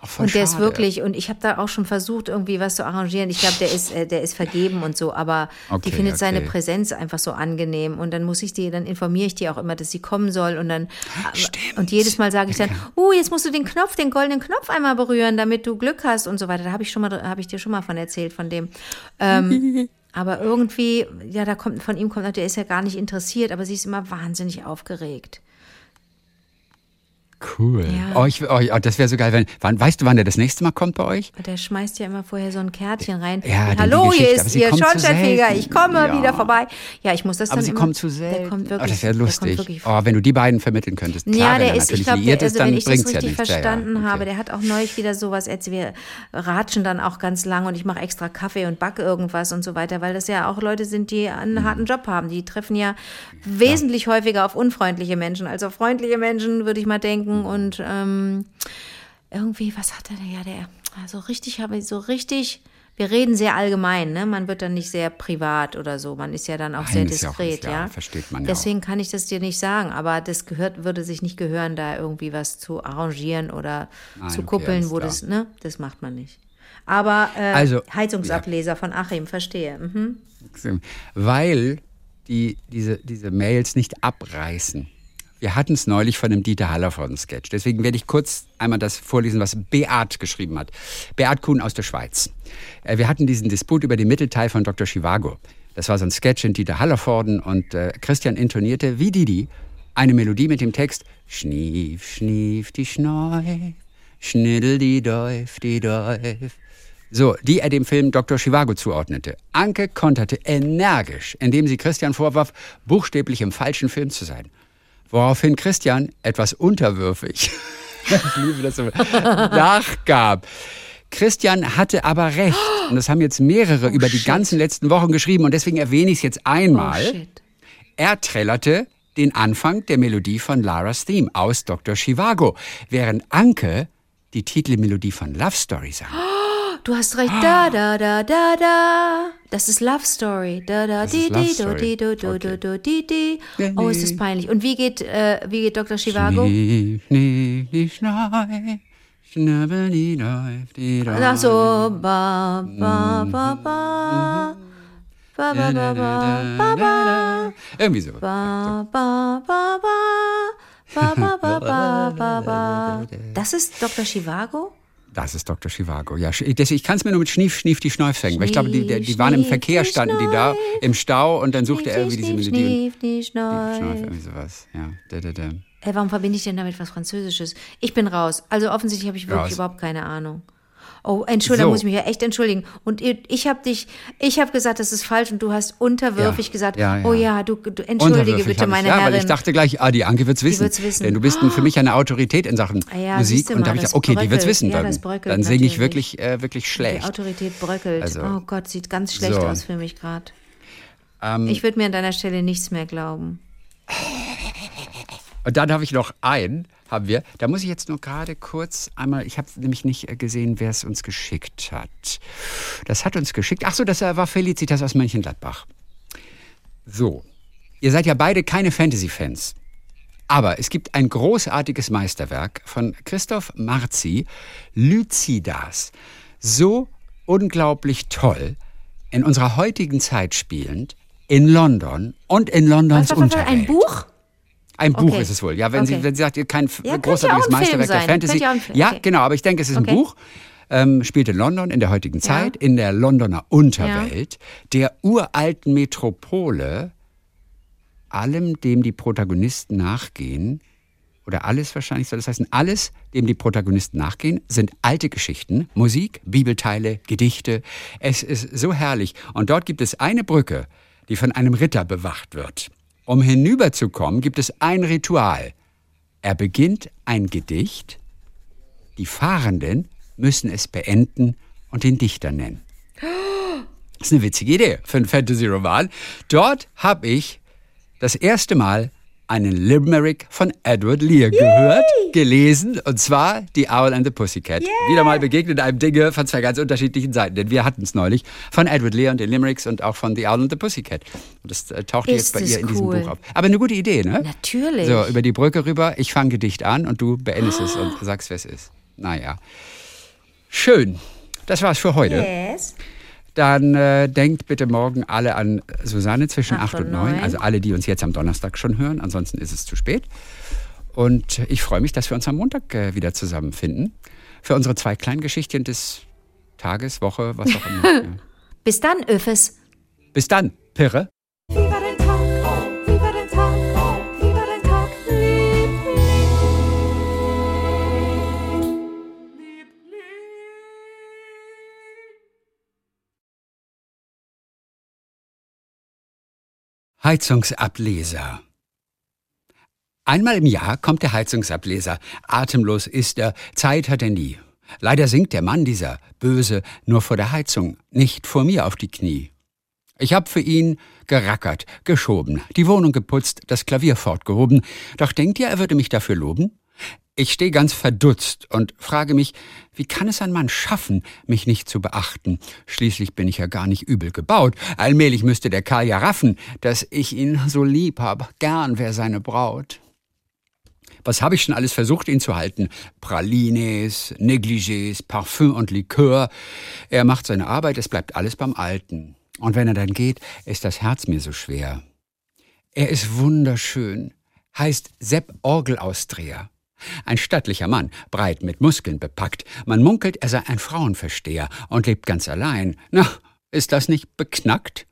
Ach,
Und der ist
schade.
wirklich, und ich habe da auch schon versucht, irgendwie was zu arrangieren. Ich glaube, der ist, äh, der ist vergeben und so, aber
Okay,
die findet seine
okay.
Präsenz einfach so angenehm. Und dann muss ich die, dann informiere ich die auch immer, dass sie kommen soll. Und dann
Stimmt.
und jedes Mal sage ich dann, uh, jetzt musst du den Knopf, den goldenen Knopf einmal berühren, damit du Glück hast und so weiter. Da habe ich schon mal, habe ich dir schon mal von erzählt, von dem. Ähm, aber irgendwie, ja, da kommt von ihm kommt, der ist ja gar nicht interessiert, aber sie ist immer wahnsinnig aufgeregt.
Cool.
Ja.
Oh, ich, oh, oh, das wäre so geil. Wenn, wann, weißt du, wann der das nächste Mal kommt bei euch?
Der schmeißt ja immer vorher so ein Kärtchen rein.
Ja,
Hallo, hier
aber
ist Ihr Schornsteinfeger, ich komme
Ja.
wieder vorbei. Ja, ich muss das
Aber
dann
sie
immer,
kommt zu selten.
Der kommt
oh,
wirklich,
das wäre lustig. Oh, wenn du die beiden vermitteln könntest. Klar,
ja, der
er
ist, ich
natürlich
glaube, also wenn ich das richtig verstanden
okay.
habe, der hat auch neulich wieder sowas, als wir ratschen dann auch ganz lang und ich mache extra Kaffee und backe irgendwas und so weiter, weil das ja auch Leute sind, die einen
Mhm.
harten Job haben. Die treffen ja wesentlich häufiger auf unfreundliche Menschen als auf freundliche Menschen, würde ich mal
Mhm.
Denken. Und ähm, irgendwie, was hat er denn? Ja, der, so richtig habe ich so richtig. Wir reden sehr allgemein, ne? Man wird dann nicht sehr privat oder so. Man ist ja dann auch sehr
Nein, ist ja auch
diskret,
ja,
ja.
versteht man ja
Deswegen kann ich das dir nicht sagen, aber das gehört, würde sich nicht gehören, da irgendwie was zu arrangieren oder
Nein,
zu
okay,
kuppeln,
alles
wo
klar.
das, ne? Das macht man nicht. Aber äh,
Also,
Heizungsableser von Achim, verstehe. Mhm.
Weil die, diese, diese Mails nicht abreißen. Wir hatten es neulich von einem Dieter Hallervorden-Sketch. Deswegen werde ich kurz einmal das vorlesen, was Beat geschrieben hat. Beat Kuhn aus der Schweiz. Äh, Wir hatten diesen Disput über den Mittelteil von Dr. Chivago. Das war so ein Sketch in Dieter Hallervorden und äh, Christian intonierte wie Didi eine Melodie mit dem Text Schnief, schnief, die Schneu, schniddel, die Däuf, die Däuf. So, die er dem Film Dr. Chivago zuordnete. Anke konterte energisch, indem sie Christian vorwarf, buchstäblich im falschen Film zu sein. Woraufhin Christian etwas unterwürfig, ich liebe das so, nachgab. Christian hatte aber recht. Und das haben jetzt mehrere über die
shit.
ganzen letzten Wochen geschrieben. Und deswegen erwähne ich es jetzt einmal.
Oh.
Er trällerte den Anfang der Melodie von Lara's Theme aus Dr. Chivago, während Anke die Titelmelodie von Love Story sang.
Du hast recht, da, da, da, da, da. Das ist Love Story. Da, da, di, di, do, di, do, do,
Okay.
do, do, di, di. Oh, ist das peinlich. Und wie geht, äh, wie geht Dr. Chivago?
Schnief, schnief, die Schnei, schnabbel, die Däuf, die Däuf.
Ach so, ba, ba, ba, ba. Ba, ba, ba, ba, ba, ba.
Irgendwie so.
Ba, ba, ba, ba. Ba, ba, ba, ba, ba, ba. Das ist Dr. Chivago?
Das ist Dr. Chivago. Ja, ich kann es mir nur mit Schnief, Schnief, die Schneuf singen. Weil ich glaube, die, die, die waren im Verkehr,
die
standen die da im Stau und dann suchte er irgendwie diese
Schnief,
Melodie.
schnief, die
Die Schneuf,
Schneuf.
irgendwie sowas. Ja, da, da, da.
Ey, warum verbinde ich denn damit was Französisches? Ich bin raus. Also offensichtlich habe ich wirklich
Raus.
überhaupt keine Ahnung. Oh, Entschuldigung,
So.
muss ich mich ja echt entschuldigen. Und ich habe dich, ich habe gesagt, das ist falsch und du hast unterwürfig
Ja,
gesagt,
ja, ja.
oh ja, du, du entschuldige bitte
hab ich-
meine
ja,
Herrin.
weil ich dachte gleich, ah, die Anke wird's wissen.
wird's wissen.
Denn du bist ein- für mich eine Autorität in Sachen
Ah ja,
Musik.
du
Und da
mal,
habe ich gedacht, okay, die wird's
bröckelt.
wissen. Dann,
bröckelt
dann singe ich wirklich, äh, wirklich
Die
schlecht.
Autorität bröckelt.
Also-
oh Gott, sieht ganz schlecht
So.
aus für mich gerade.
Ähm,
Ich würde mir an deiner Stelle nichts mehr glauben.
Und dann habe ich noch einen, haben wir. Da muss ich jetzt nur gerade kurz einmal, ich habe nämlich nicht äh, gesehen, wer es uns geschickt hat. Das hat uns geschickt. Ach so, das äh, war Felicitas aus Mönchengladbach. So, ihr seid ja beide keine Fantasy-Fans. Aber es gibt ein großartiges Meisterwerk von Christoph Marzi, Lycidas. So unglaublich toll, in unserer heutigen Zeit spielend, in London und in Londons
Was, was, was,
Unterwelt.
ein Buch?
Ein Buch
Okay.
ist es wohl. Ja, wenn,
Okay.
sie, wenn sie sagt, ihr kein
Ja,
großartiges
ja
Meisterwerk der. Fantasy.
Ja
Ja, genau, aber ich denke, es ist
Okay.
ein Buch. Ähm, spielt in London, in der heutigen Zeit, in der Londoner Unterwelt, der uralten Metropole, allem, dem die Protagonisten nachgehen, oder alles wahrscheinlich soll das heißen, alles, dem die Protagonisten nachgehen, sind alte Geschichten, Musik, Bibelteile, Gedichte. Es ist so herrlich. Und dort gibt es eine Brücke, die von einem Ritter bewacht wird. Um hinüberzukommen, gibt es ein Ritual. Er beginnt ein Gedicht, die Fahrenden müssen es beenden und den Dichter nennen. Das ist eine witzige Idee für einen Fantasy-Roman. Dort habe ich das erste Mal einen Limerick von Edward Lear gehört, gelesen, und zwar Die Owl and the Pussycat. Wieder mal begegnet einem Dinge von zwei ganz unterschiedlichen Seiten, denn wir hatten es neulich von Edward Lear und den Limericks und auch von The Owl and the Pussycat. Und das äh, tauchte
Ist
jetzt bei ihr in diesem. Buch auf. Aber eine gute Idee, ne?
Natürlich.
So, über die Brücke rüber, ich fange Gedicht an und du beendest es und sagst, wer es ist. Naja. Schön. Das war's für heute.
Yes.
Dann äh, denkt bitte morgen alle an Susanne zwischen
Acht
8 und
und
9.
neun.
Also alle, die uns jetzt am Donnerstag schon hören. Ansonsten ist es zu spät. Und ich freue mich, dass wir uns am Montag äh, wieder zusammenfinden. Für unsere zwei kleinen Geschichten des Tages, Woche, was auch immer. ja.
Bis dann, Öffes.
Bis dann, Pirre. Heizungsableser. Einmal im Jahr kommt der Heizungsableser. Atemlos ist er, Zeit hat er nie. Leider sinkt der Mann, dieser Böse, nur vor der Heizung, nicht vor mir auf die Knie. Ich hab für ihn gerackert, geschoben, die Wohnung geputzt, das Klavier fortgehoben. Doch denkt ihr, er würde mich dafür loben? Ich stehe ganz verdutzt und frage mich, wie kann es ein Mann schaffen, mich nicht zu beachten? Schließlich bin ich ja gar nicht übel gebaut. Allmählich müsste der Karl ja raffen, dass ich ihn so lieb hab, gern wär seine Braut. Was habe ich schon alles versucht, ihn zu halten? Pralines, Negligés, Parfüm und Likör. Er macht seine Arbeit, es bleibt alles beim Alten. Und wenn er dann geht, ist das Herz mir so schwer. Er ist wunderschön, heißt Sepp Orgelaustreher. Ein stattlicher Mann, breit mit Muskeln bepackt. Man munkelt, er sei ein Frauenversteher und lebt ganz allein. Na, ist das nicht beknackt?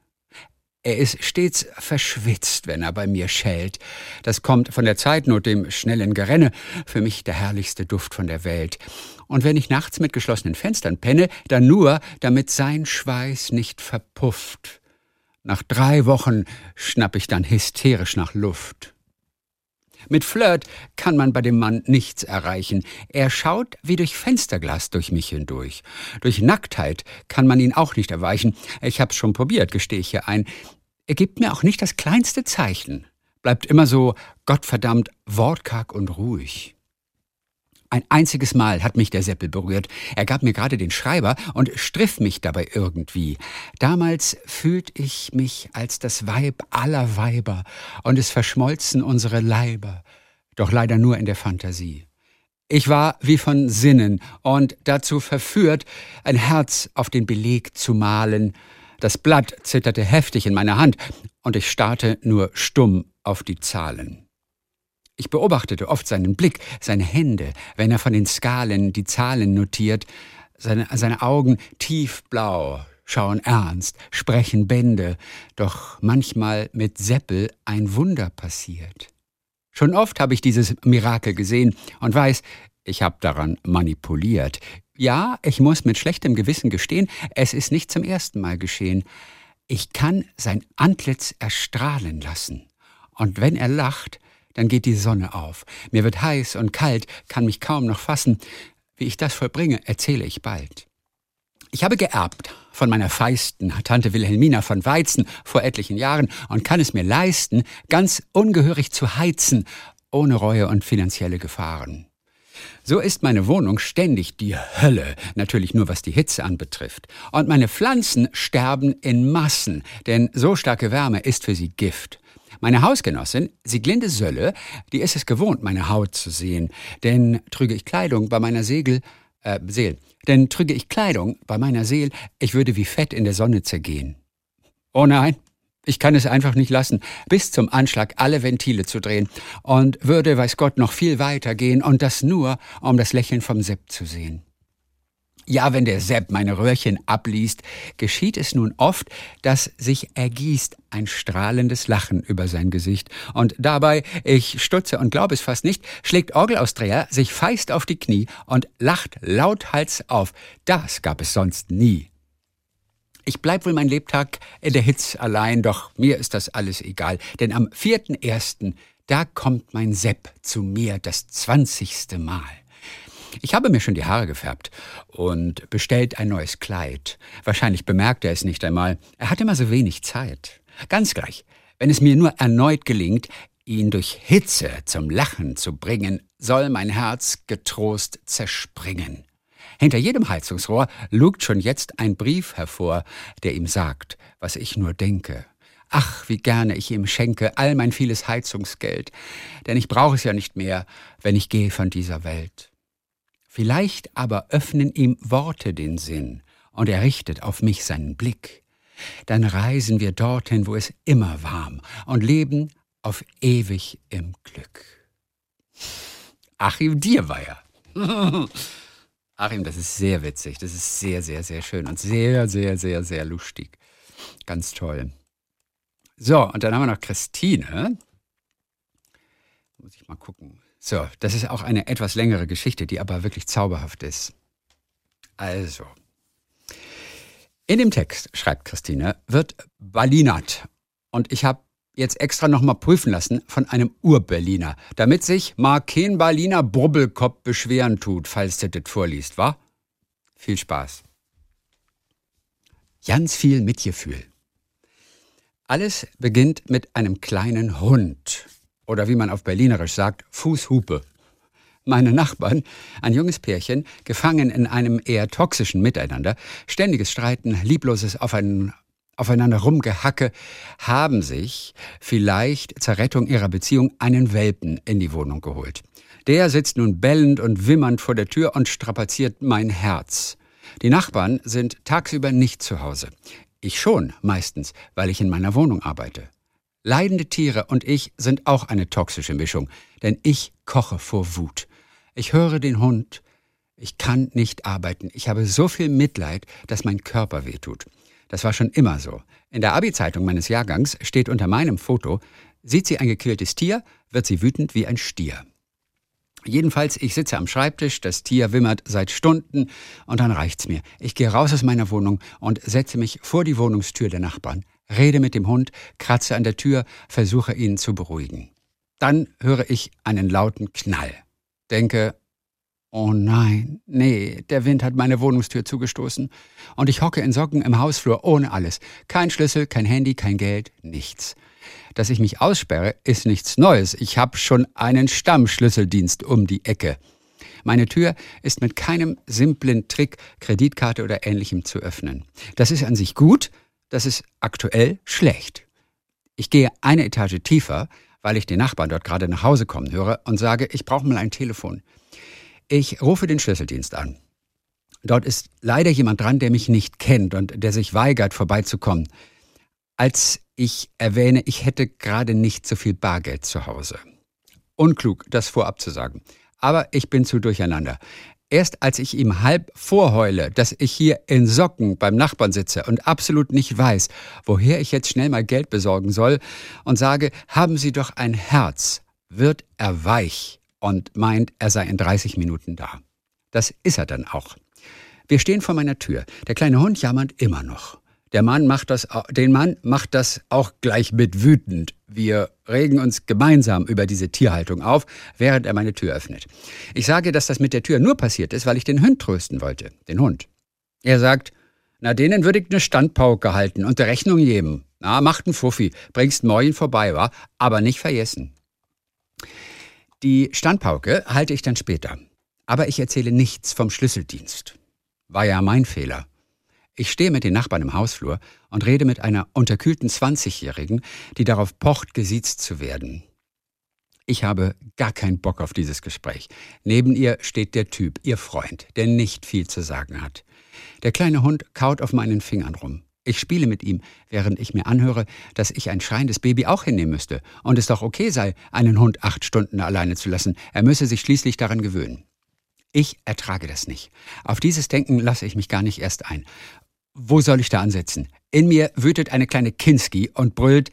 Er ist stets verschwitzt, wenn er bei mir schält. Das kommt von der Zeitnot, dem schnellen Gerenne, für mich der herrlichste Duft von der Welt. Und wenn ich nachts mit geschlossenen Fenstern penne, dann nur, damit sein Schweiß nicht verpufft. Nach drei Wochen schnapp ich dann hysterisch nach Luft. Mit Flirt kann man bei dem Mann nichts erreichen. Er schaut wie durch Fensterglas durch mich hindurch. Durch Nacktheit kann man ihn auch nicht erweichen. Ich hab's schon probiert, gestehe ich hier ein. Er gibt mir auch nicht das kleinste Zeichen. Bleibt immer so gottverdammt wortkarg und ruhig. Ein einziges Mal hat mich der Seppel berührt. Er gab mir gerade den Schreiber und striff mich dabei irgendwie. Damals fühlt ich mich als das Weib aller Weiber und es verschmolzen unsere Leiber, doch leider nur in der Fantasie. Ich war wie von Sinnen und dazu verführt, ein Herz auf den Beleg zu malen. Das Blatt zitterte heftig in meiner Hand und ich starrte nur stumm auf die Zahlen. Ich beobachtete oft seinen Blick, seine Hände, wenn er von den Skalen die Zahlen notiert, seine, seine Augen tiefblau, schauen ernst, sprechen Bände, doch manchmal mit Seppel ein Wunder passiert. Schon oft habe ich dieses Mirakel gesehen und weiß, ich habe daran manipuliert. Ja, ich muss mit schlechtem Gewissen gestehen, es ist nicht zum ersten Mal geschehen. Ich kann sein Antlitz erstrahlen lassen. Und wenn er lacht, dann geht die Sonne auf. Mir wird heiß und kalt, kann mich kaum noch fassen. Wie ich das vollbringe, erzähle ich bald. Ich habe geerbt von meiner feisten Tante Wilhelmina von Weizen vor etlichen Jahren und kann es mir leisten, ganz ungehörig zu heizen, ohne Reue und finanzielle Gefahren. So ist meine Wohnung ständig die Hölle, natürlich nur was die Hitze anbetrifft. Und meine Pflanzen sterben in Massen, denn so starke Wärme ist für sie Gift. Meine Hausgenossin, Sieglinde Sölle, die ist es gewohnt, meine Haut zu sehen. Denn trüge ich Kleidung bei meiner Segel, äh, Seel, denn trüge ich Kleidung bei meiner Seel, ich würde wie Fett in der Sonne zergehen. Oh nein, ich kann es einfach nicht lassen, bis zum Anschlag alle Ventile zu drehen und würde, weiß Gott, noch viel weiter gehen und das nur, um das Lächeln vom Sepp zu sehen. Ja, wenn der Sepp meine Röhrchen abliest, geschieht es nun oft, dass sich ergießt ein strahlendes Lachen über sein Gesicht. Und dabei, ich stutze und glaube es fast nicht, schlägt Orgelaustreher sich feist auf die Knie und lacht lauthals auf. Das gab es sonst nie. Ich bleib wohl mein Lebtag in der Hitze allein, doch mir ist das alles egal, denn am vierten ersten, da kommt mein Sepp zu mir das zwanzigste Mal. Ich habe mir schon die Haare gefärbt und bestellt ein neues Kleid. Wahrscheinlich bemerkt er es nicht einmal. Er hat immer so wenig Zeit. Ganz gleich, wenn es mir nur erneut gelingt, ihn durch Hitze zum Lachen zu bringen, soll mein Herz getrost zerspringen. Hinter jedem Heizungsrohr lugt schon jetzt ein Brief hervor, der ihm sagt, was ich nur denke. Ach, wie gerne ich ihm schenke all mein vieles Heizungsgeld, denn ich brauche es ja nicht mehr, wenn ich gehe von dieser Welt. Vielleicht aber öffnen ihm Worte den Sinn und er richtet auf mich seinen Blick. Dann reisen wir dorthin, wo es immer warm und leben auf ewig im Glück. Achim Dierweier. Achim, das ist sehr witzig, das ist sehr, sehr, sehr schön und sehr, sehr, sehr, sehr lustig. Ganz toll. So, und dann haben wir noch Christine. Muss ich mal gucken. So, das ist auch eine etwas längere Geschichte, die aber wirklich zauberhaft ist. Also, in dem Text, schreibt Christine, wird Balinat. Und ich habe jetzt extra nochmal prüfen lassen von einem Ur-Berliner, damit sich mal Berliner Brubbelkopf beschweren tut, falls der das vorliest, wa? Viel Spaß. Ganz viel Mitgefühl. Alles beginnt mit einem kleinen Hund. Oder wie man auf Berlinerisch sagt, Fußhupe. Meine Nachbarn, ein junges Pärchen, gefangen in einem eher toxischen Miteinander, ständiges Streiten, liebloses Aufeinander rumgehacke, haben sich vielleicht zur Rettung ihrer Beziehung einen Welpen in die Wohnung geholt. Der sitzt nun bellend und wimmernd vor der Tür und strapaziert mein Herz. Die Nachbarn sind tagsüber nicht zu Hause. Ich schon, meistens, weil ich in meiner Wohnung arbeite. Leidende Tiere und ich sind auch eine toxische Mischung, denn ich koche vor Wut. Ich höre den Hund, ich kann nicht arbeiten. Ich habe so viel Mitleid, dass mein Körper wehtut. Das war schon immer so. In der Abi-Zeitung meines Jahrgangs steht unter meinem Foto, sieht sie ein gequältes Tier, wird sie wütend wie ein Stier. Jedenfalls, ich sitze am Schreibtisch, das Tier wimmert seit Stunden und dann reicht's mir. Ich gehe raus aus meiner Wohnung und setze mich vor die Wohnungstür der Nachbarn, rede mit dem Hund, kratze an der Tür, versuche ihn zu beruhigen. Dann höre ich einen lauten Knall. Denke, Oh nein, nee, der Wind hat meine Wohnungstür zugestoßen. Und ich hocke in Socken im Hausflur ohne alles. Kein Schlüssel, kein Handy, kein Geld, nichts. Dass ich mich aussperre, ist nichts Neues. Ich habe schon einen Stammschlüsseldienst um die Ecke. Meine Tür ist mit keinem simplen Trick, Kreditkarte oder ähnlichem zu öffnen. Das ist an sich gut, das ist aktuell schlecht. Ich gehe eine Etage tiefer, weil ich den Nachbarn dort gerade nach Hause kommen höre und sage, ich brauche mal ein Telefon. Ich rufe den Schlüsseldienst an. Dort ist leider jemand dran, der mich nicht kennt und der sich weigert, vorbeizukommen. Als ich erwähne, ich hätte gerade nicht so viel Bargeld zu Hause. Unklug, das vorab zu sagen. Aber ich bin zu durcheinander. Erst als ich ihm halb vorheule, dass ich hier in Socken beim Nachbarn sitze und absolut nicht weiß, woher ich jetzt schnell mal Geld besorgen soll, und sage, haben Sie doch ein Herz, wird er weich und meint, er sei in 30 Minuten da. Das ist er dann auch. Wir stehen vor meiner Tür. Der kleine Hund jammert immer noch. Der Mann macht das, den Mann macht das auch gleich mit wütend. Wir regen uns gemeinsam über diese Tierhaltung auf, während er meine Tür öffnet. Ich sage, dass das mit der Tür nur passiert ist, weil ich den Hund trösten wollte. Den Hund. Er sagt, na, denen würde ich eine Standpauke halten und der Rechnung geben. Na, macht ein Fuffi, bringst morgen vorbei, wa? Aber nicht vergessen. Die Standpauke halte ich dann später. Aber ich erzähle nichts vom Schlüsseldienst. War ja mein Fehler. Ich stehe mit den Nachbarn im Hausflur und rede mit einer unterkühlten 20-Jährigen, die darauf pocht, gesiezt zu werden. Ich habe gar keinen Bock auf dieses Gespräch. Neben ihr steht der Typ, ihr Freund, der nicht viel zu sagen hat. Der kleine Hund kaut auf meinen Fingern rum. Ich spiele mit ihm, während ich mir anhöre, dass ich ein schreiendes Baby auch hinnehmen müsste und es doch okay sei, einen Hund acht Stunden alleine zu lassen. Er müsse sich schließlich daran gewöhnen. Ich ertrage das nicht. Auf dieses Denken lasse ich mich gar nicht erst ein. Wo soll ich da ansetzen? In mir wütet eine kleine Kinski und brüllt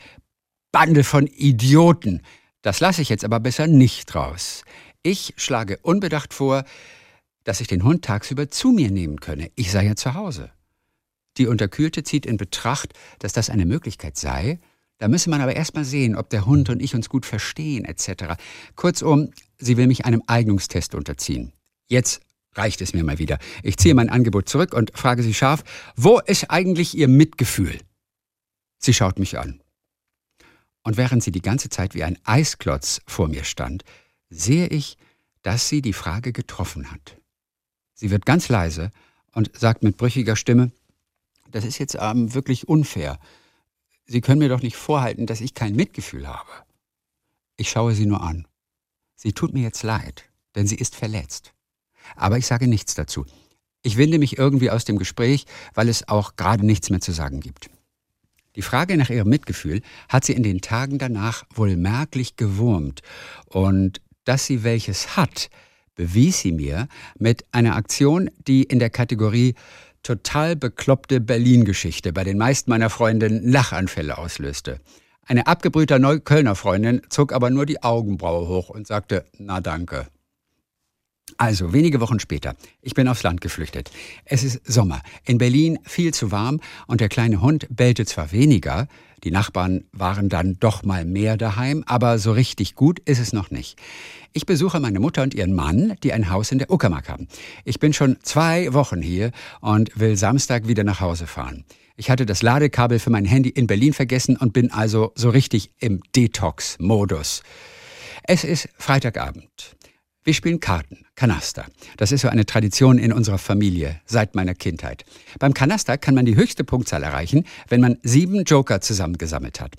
Bande von Idioten. Das lasse ich jetzt aber besser nicht raus. Ich schlage unbedacht vor, dass ich den Hund tagsüber zu mir nehmen könne. Ich sei ja zu Hause. Die Unterkühlte zieht in Betracht, dass das eine Möglichkeit sei. Da müsse man aber erst mal sehen, ob der Hund und ich uns gut verstehen, etc. Kurzum, sie will mich einem Eignungstest unterziehen. Jetzt reicht es mir mal wieder. Ich ziehe mein Angebot zurück und frage sie scharf, wo ist eigentlich ihr Mitgefühl? Sie schaut mich an. Und während sie die ganze Zeit wie ein Eisklotz vor mir stand, sehe ich, dass sie die Frage getroffen hat. Sie wird ganz leise und sagt mit brüchiger Stimme, das ist jetzt ähm, wirklich unfair. Sie können mir doch nicht vorhalten, dass ich kein Mitgefühl habe. Ich schaue sie nur an. Sie tut mir jetzt leid, denn sie ist verletzt. Aber ich sage nichts dazu. Ich winde mich irgendwie aus dem Gespräch, weil es auch gerade nichts mehr zu sagen gibt. Die Frage nach ihrem Mitgefühl hat sie in den Tagen danach wohl merklich gewurmt. Und dass sie welches hat, bewies sie mir mit einer Aktion, die in der Kategorie total bekloppte Berlin-Geschichte bei den meisten meiner Freundinnen Lachanfälle auslöste. Eine abgebrühter Neuköllner Freundin zog aber nur die Augenbraue hoch und sagte, na danke. Also, wenige Wochen später. Ich bin aufs Land geflüchtet. Es ist Sommer. In Berlin viel zu warm und der kleine Hund bellte zwar weniger, die Nachbarn waren dann doch mal mehr daheim, aber so richtig gut ist es noch nicht. Ich besuche meine Mutter und ihren Mann, die ein Haus in der Uckermark haben. Ich bin schon zwei Wochen hier und will Samstag wieder nach Hause fahren. Ich hatte das Ladekabel für mein Handy in Berlin vergessen und bin also so richtig im Detox-Modus. Es ist Freitagabend. Wir spielen Karten, Kanaster. Das ist so eine Tradition in unserer Familie seit meiner Kindheit. Beim Kanaster kann man die höchste Punktzahl erreichen, wenn man sieben Joker zusammengesammelt hat.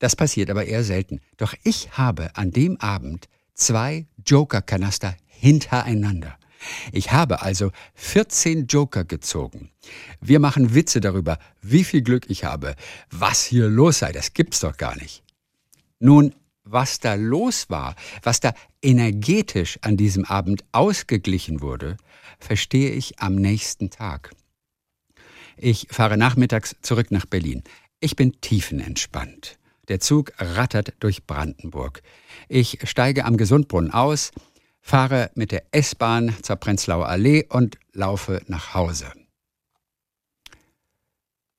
Das passiert aber eher selten. Doch ich habe an dem Abend zwei Joker-Kanaster hintereinander. Ich habe also 14 Joker gezogen. Wir machen Witze darüber, wie viel Glück ich habe, was hier los sei, das gibt's doch gar nicht. Nun, was da los war, was da energetisch an diesem Abend ausgeglichen wurde, verstehe ich am nächsten Tag. Ich fahre nachmittags zurück nach Berlin. Ich bin tiefenentspannt. Der Zug rattert durch Brandenburg. Ich steige am Gesundbrunnen aus, fahre mit der S-Bahn zur Prenzlauer Allee und laufe nach Hause.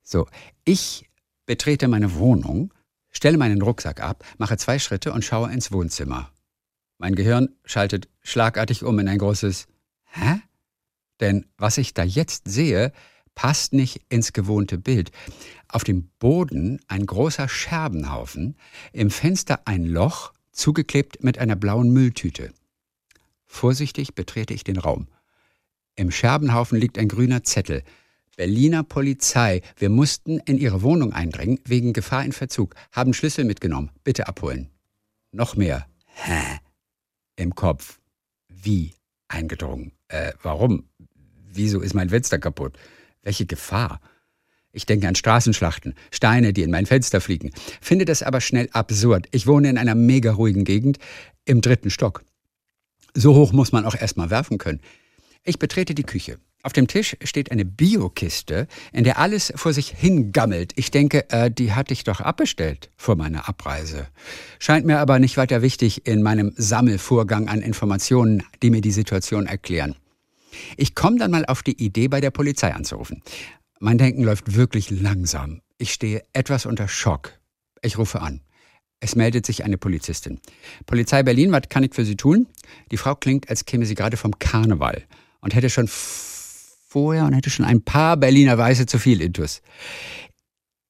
So, ich betrete meine Wohnung stelle meinen Rucksack ab, mache zwei Schritte und schaue ins Wohnzimmer. Mein Gehirn schaltet schlagartig um in ein großes Hä? Denn was ich da jetzt sehe, passt nicht ins gewohnte Bild. Auf dem Boden ein großer Scherbenhaufen, im Fenster ein Loch, zugeklebt mit einer blauen Mülltüte. Vorsichtig betrete ich den Raum. Im Scherbenhaufen liegt ein grüner Zettel. Berliner Polizei. Wir mussten in Ihre Wohnung eindringen wegen Gefahr in Verzug. Haben Schlüssel mitgenommen. Bitte abholen. Noch mehr. Hä? Im Kopf. Wie eingedrungen? Äh, warum? Wieso ist mein Fenster kaputt? Welche Gefahr? Ich denke an Straßenschlachten, Steine, die in mein Fenster fliegen. Finde das aber schnell absurd. Ich wohne in einer mega ruhigen Gegend im dritten Stock. So hoch muss man auch erstmal werfen können. Ich betrete die Küche. Auf dem Tisch steht eine Biokiste, in der alles vor sich hingammelt. Ich denke, äh, die hatte ich doch abbestellt vor meiner Abreise. Scheint mir aber nicht weiter wichtig in meinem Sammelvorgang an Informationen, die mir die Situation erklären. Ich komme dann mal auf die Idee, bei der Polizei anzurufen. Mein Denken läuft wirklich langsam. Ich stehe etwas unter Schock. Ich rufe an. Es meldet sich eine Polizistin. Polizei Berlin, was kann ich für Sie tun? Die Frau klingt, als käme sie gerade vom Karneval und hätte schon vorher und hätte schon ein paar Berliner Weiße zu viel intus.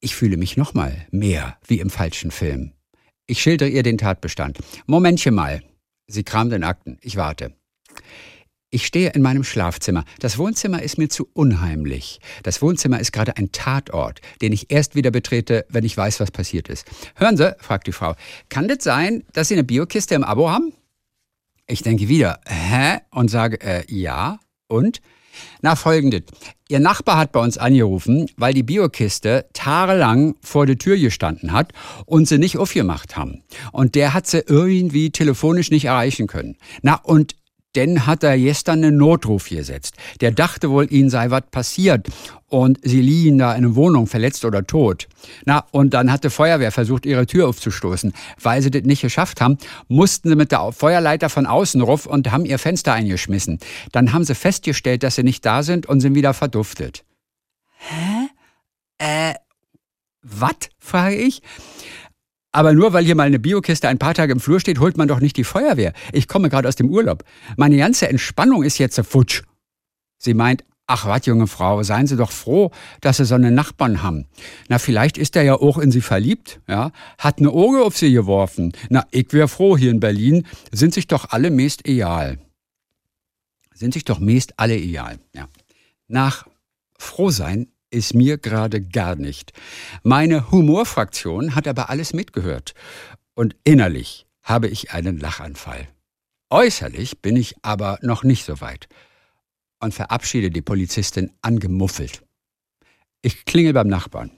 Ich fühle mich nochmal mehr wie im falschen Film. Ich schildere ihr den Tatbestand. Momentchen mal. Sie kramt in Akten. Ich warte. Ich stehe in meinem Schlafzimmer. Das Wohnzimmer ist mir zu unheimlich. Das Wohnzimmer ist gerade ein Tatort, den ich erst wieder betrete, wenn ich weiß, was passiert ist. Hören Sie, fragt die Frau, kann das sein, dass Sie eine Biokiste im Abo haben? Ich denke wieder, hä? Und sage, äh, ja. Und? Na, folgendes. Ihr Nachbar hat bei uns angerufen, weil die Biokiste tagelang vor der Tür gestanden hat und sie nicht aufgemacht haben. Und der hat sie irgendwie telefonisch nicht erreichen können. Na, und denn hat er gestern einen Notruf gesetzt. Der dachte wohl, ihnen sei was passiert und sie liegen da in einer Wohnung, verletzt oder tot. Na, und dann hat die Feuerwehr versucht, ihre Tür aufzustoßen. Weil sie das nicht geschafft haben, mussten sie mit der Feuerleiter von außen ruf und haben ihr Fenster eingeschmissen. Dann haben sie festgestellt, dass sie nicht da sind und sind wieder verduftet. Hä? Äh, was? frage ich. Aber nur weil hier mal eine Biokiste ein paar Tage im Flur steht, holt man doch nicht die Feuerwehr. Ich komme gerade aus dem Urlaub. Meine ganze Entspannung ist jetzt futsch. Sie meint, ach wat, junge Frau, seien Sie doch froh, dass Sie so einen Nachbarn haben. Na, vielleicht ist er ja auch in Sie verliebt, ja? Hat eine Auge auf Sie geworfen. Na, ich wär froh, hier in Berlin sind sich doch alle meist egal. Sind sich doch meist alle egal, ja. Nach Frohsein ist mir gerade gar nicht. Meine Humorfraktion hat aber alles mitgehört. Und innerlich habe ich einen Lachanfall. Äußerlich bin ich aber noch nicht so weit und verabschiede die Polizistin angemuffelt. Ich klingel beim Nachbarn.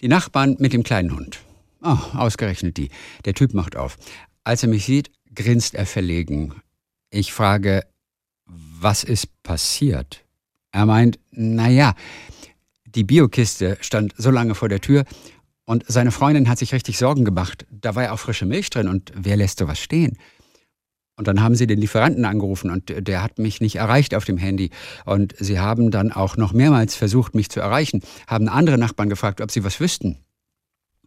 Die Nachbarn mit dem kleinen Hund. Oh, ausgerechnet die. Der Typ macht auf. Als er mich sieht, grinst er verlegen. Ich frage, was ist passiert? Er meint, na ja, die Biokiste stand so lange vor der Tür und seine Freundin hat sich richtig Sorgen gemacht. Da war ja auch frische Milch drin und wer lässt sowas stehen? Und dann haben sie den Lieferanten angerufen und der hat mich nicht erreicht auf dem Handy. Und sie haben dann auch noch mehrmals versucht, mich zu erreichen, haben andere Nachbarn gefragt, ob sie was wüssten.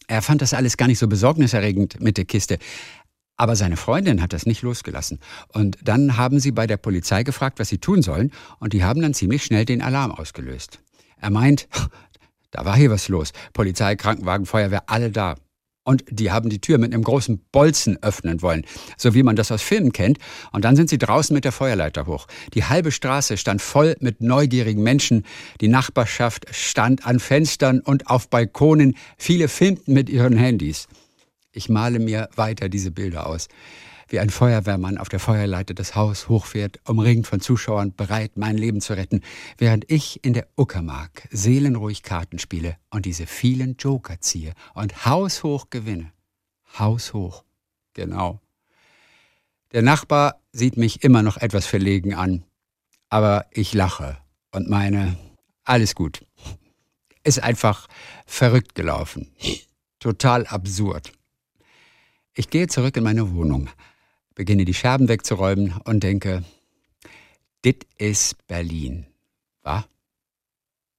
Er fand das alles gar nicht so besorgniserregend mit der Kiste. Aber seine Freundin hat das nicht losgelassen. Und dann haben sie bei der Polizei gefragt, was sie tun sollen. Und die haben dann ziemlich schnell den Alarm ausgelöst. Er meint, da war hier was los. Polizei, Krankenwagen, Feuerwehr, alle da. Und die haben die Tür mit einem großen Bolzen öffnen wollen, so wie man das aus Filmen kennt. Und dann sind sie draußen mit der Feuerleiter hoch. Die halbe Straße stand voll mit neugierigen Menschen. Die Nachbarschaft stand an Fenstern und auf Balkonen. Viele filmten mit ihren Handys. Ich male mir weiter diese Bilder aus wie ein Feuerwehrmann auf der Feuerleiter das Haus hochfährt, umringt von Zuschauern, bereit, mein Leben zu retten, während ich in der Uckermark seelenruhig Karten spiele und diese vielen Joker ziehe und haushoch gewinne. Haushoch. Genau. Der Nachbar sieht mich immer noch etwas verlegen an, aber ich lache und meine, alles gut. Ist einfach verrückt gelaufen. Total absurd. Ich gehe zurück in meine Wohnung, beginne die Scherben wegzuräumen und denke, dit ist Berlin. Wa?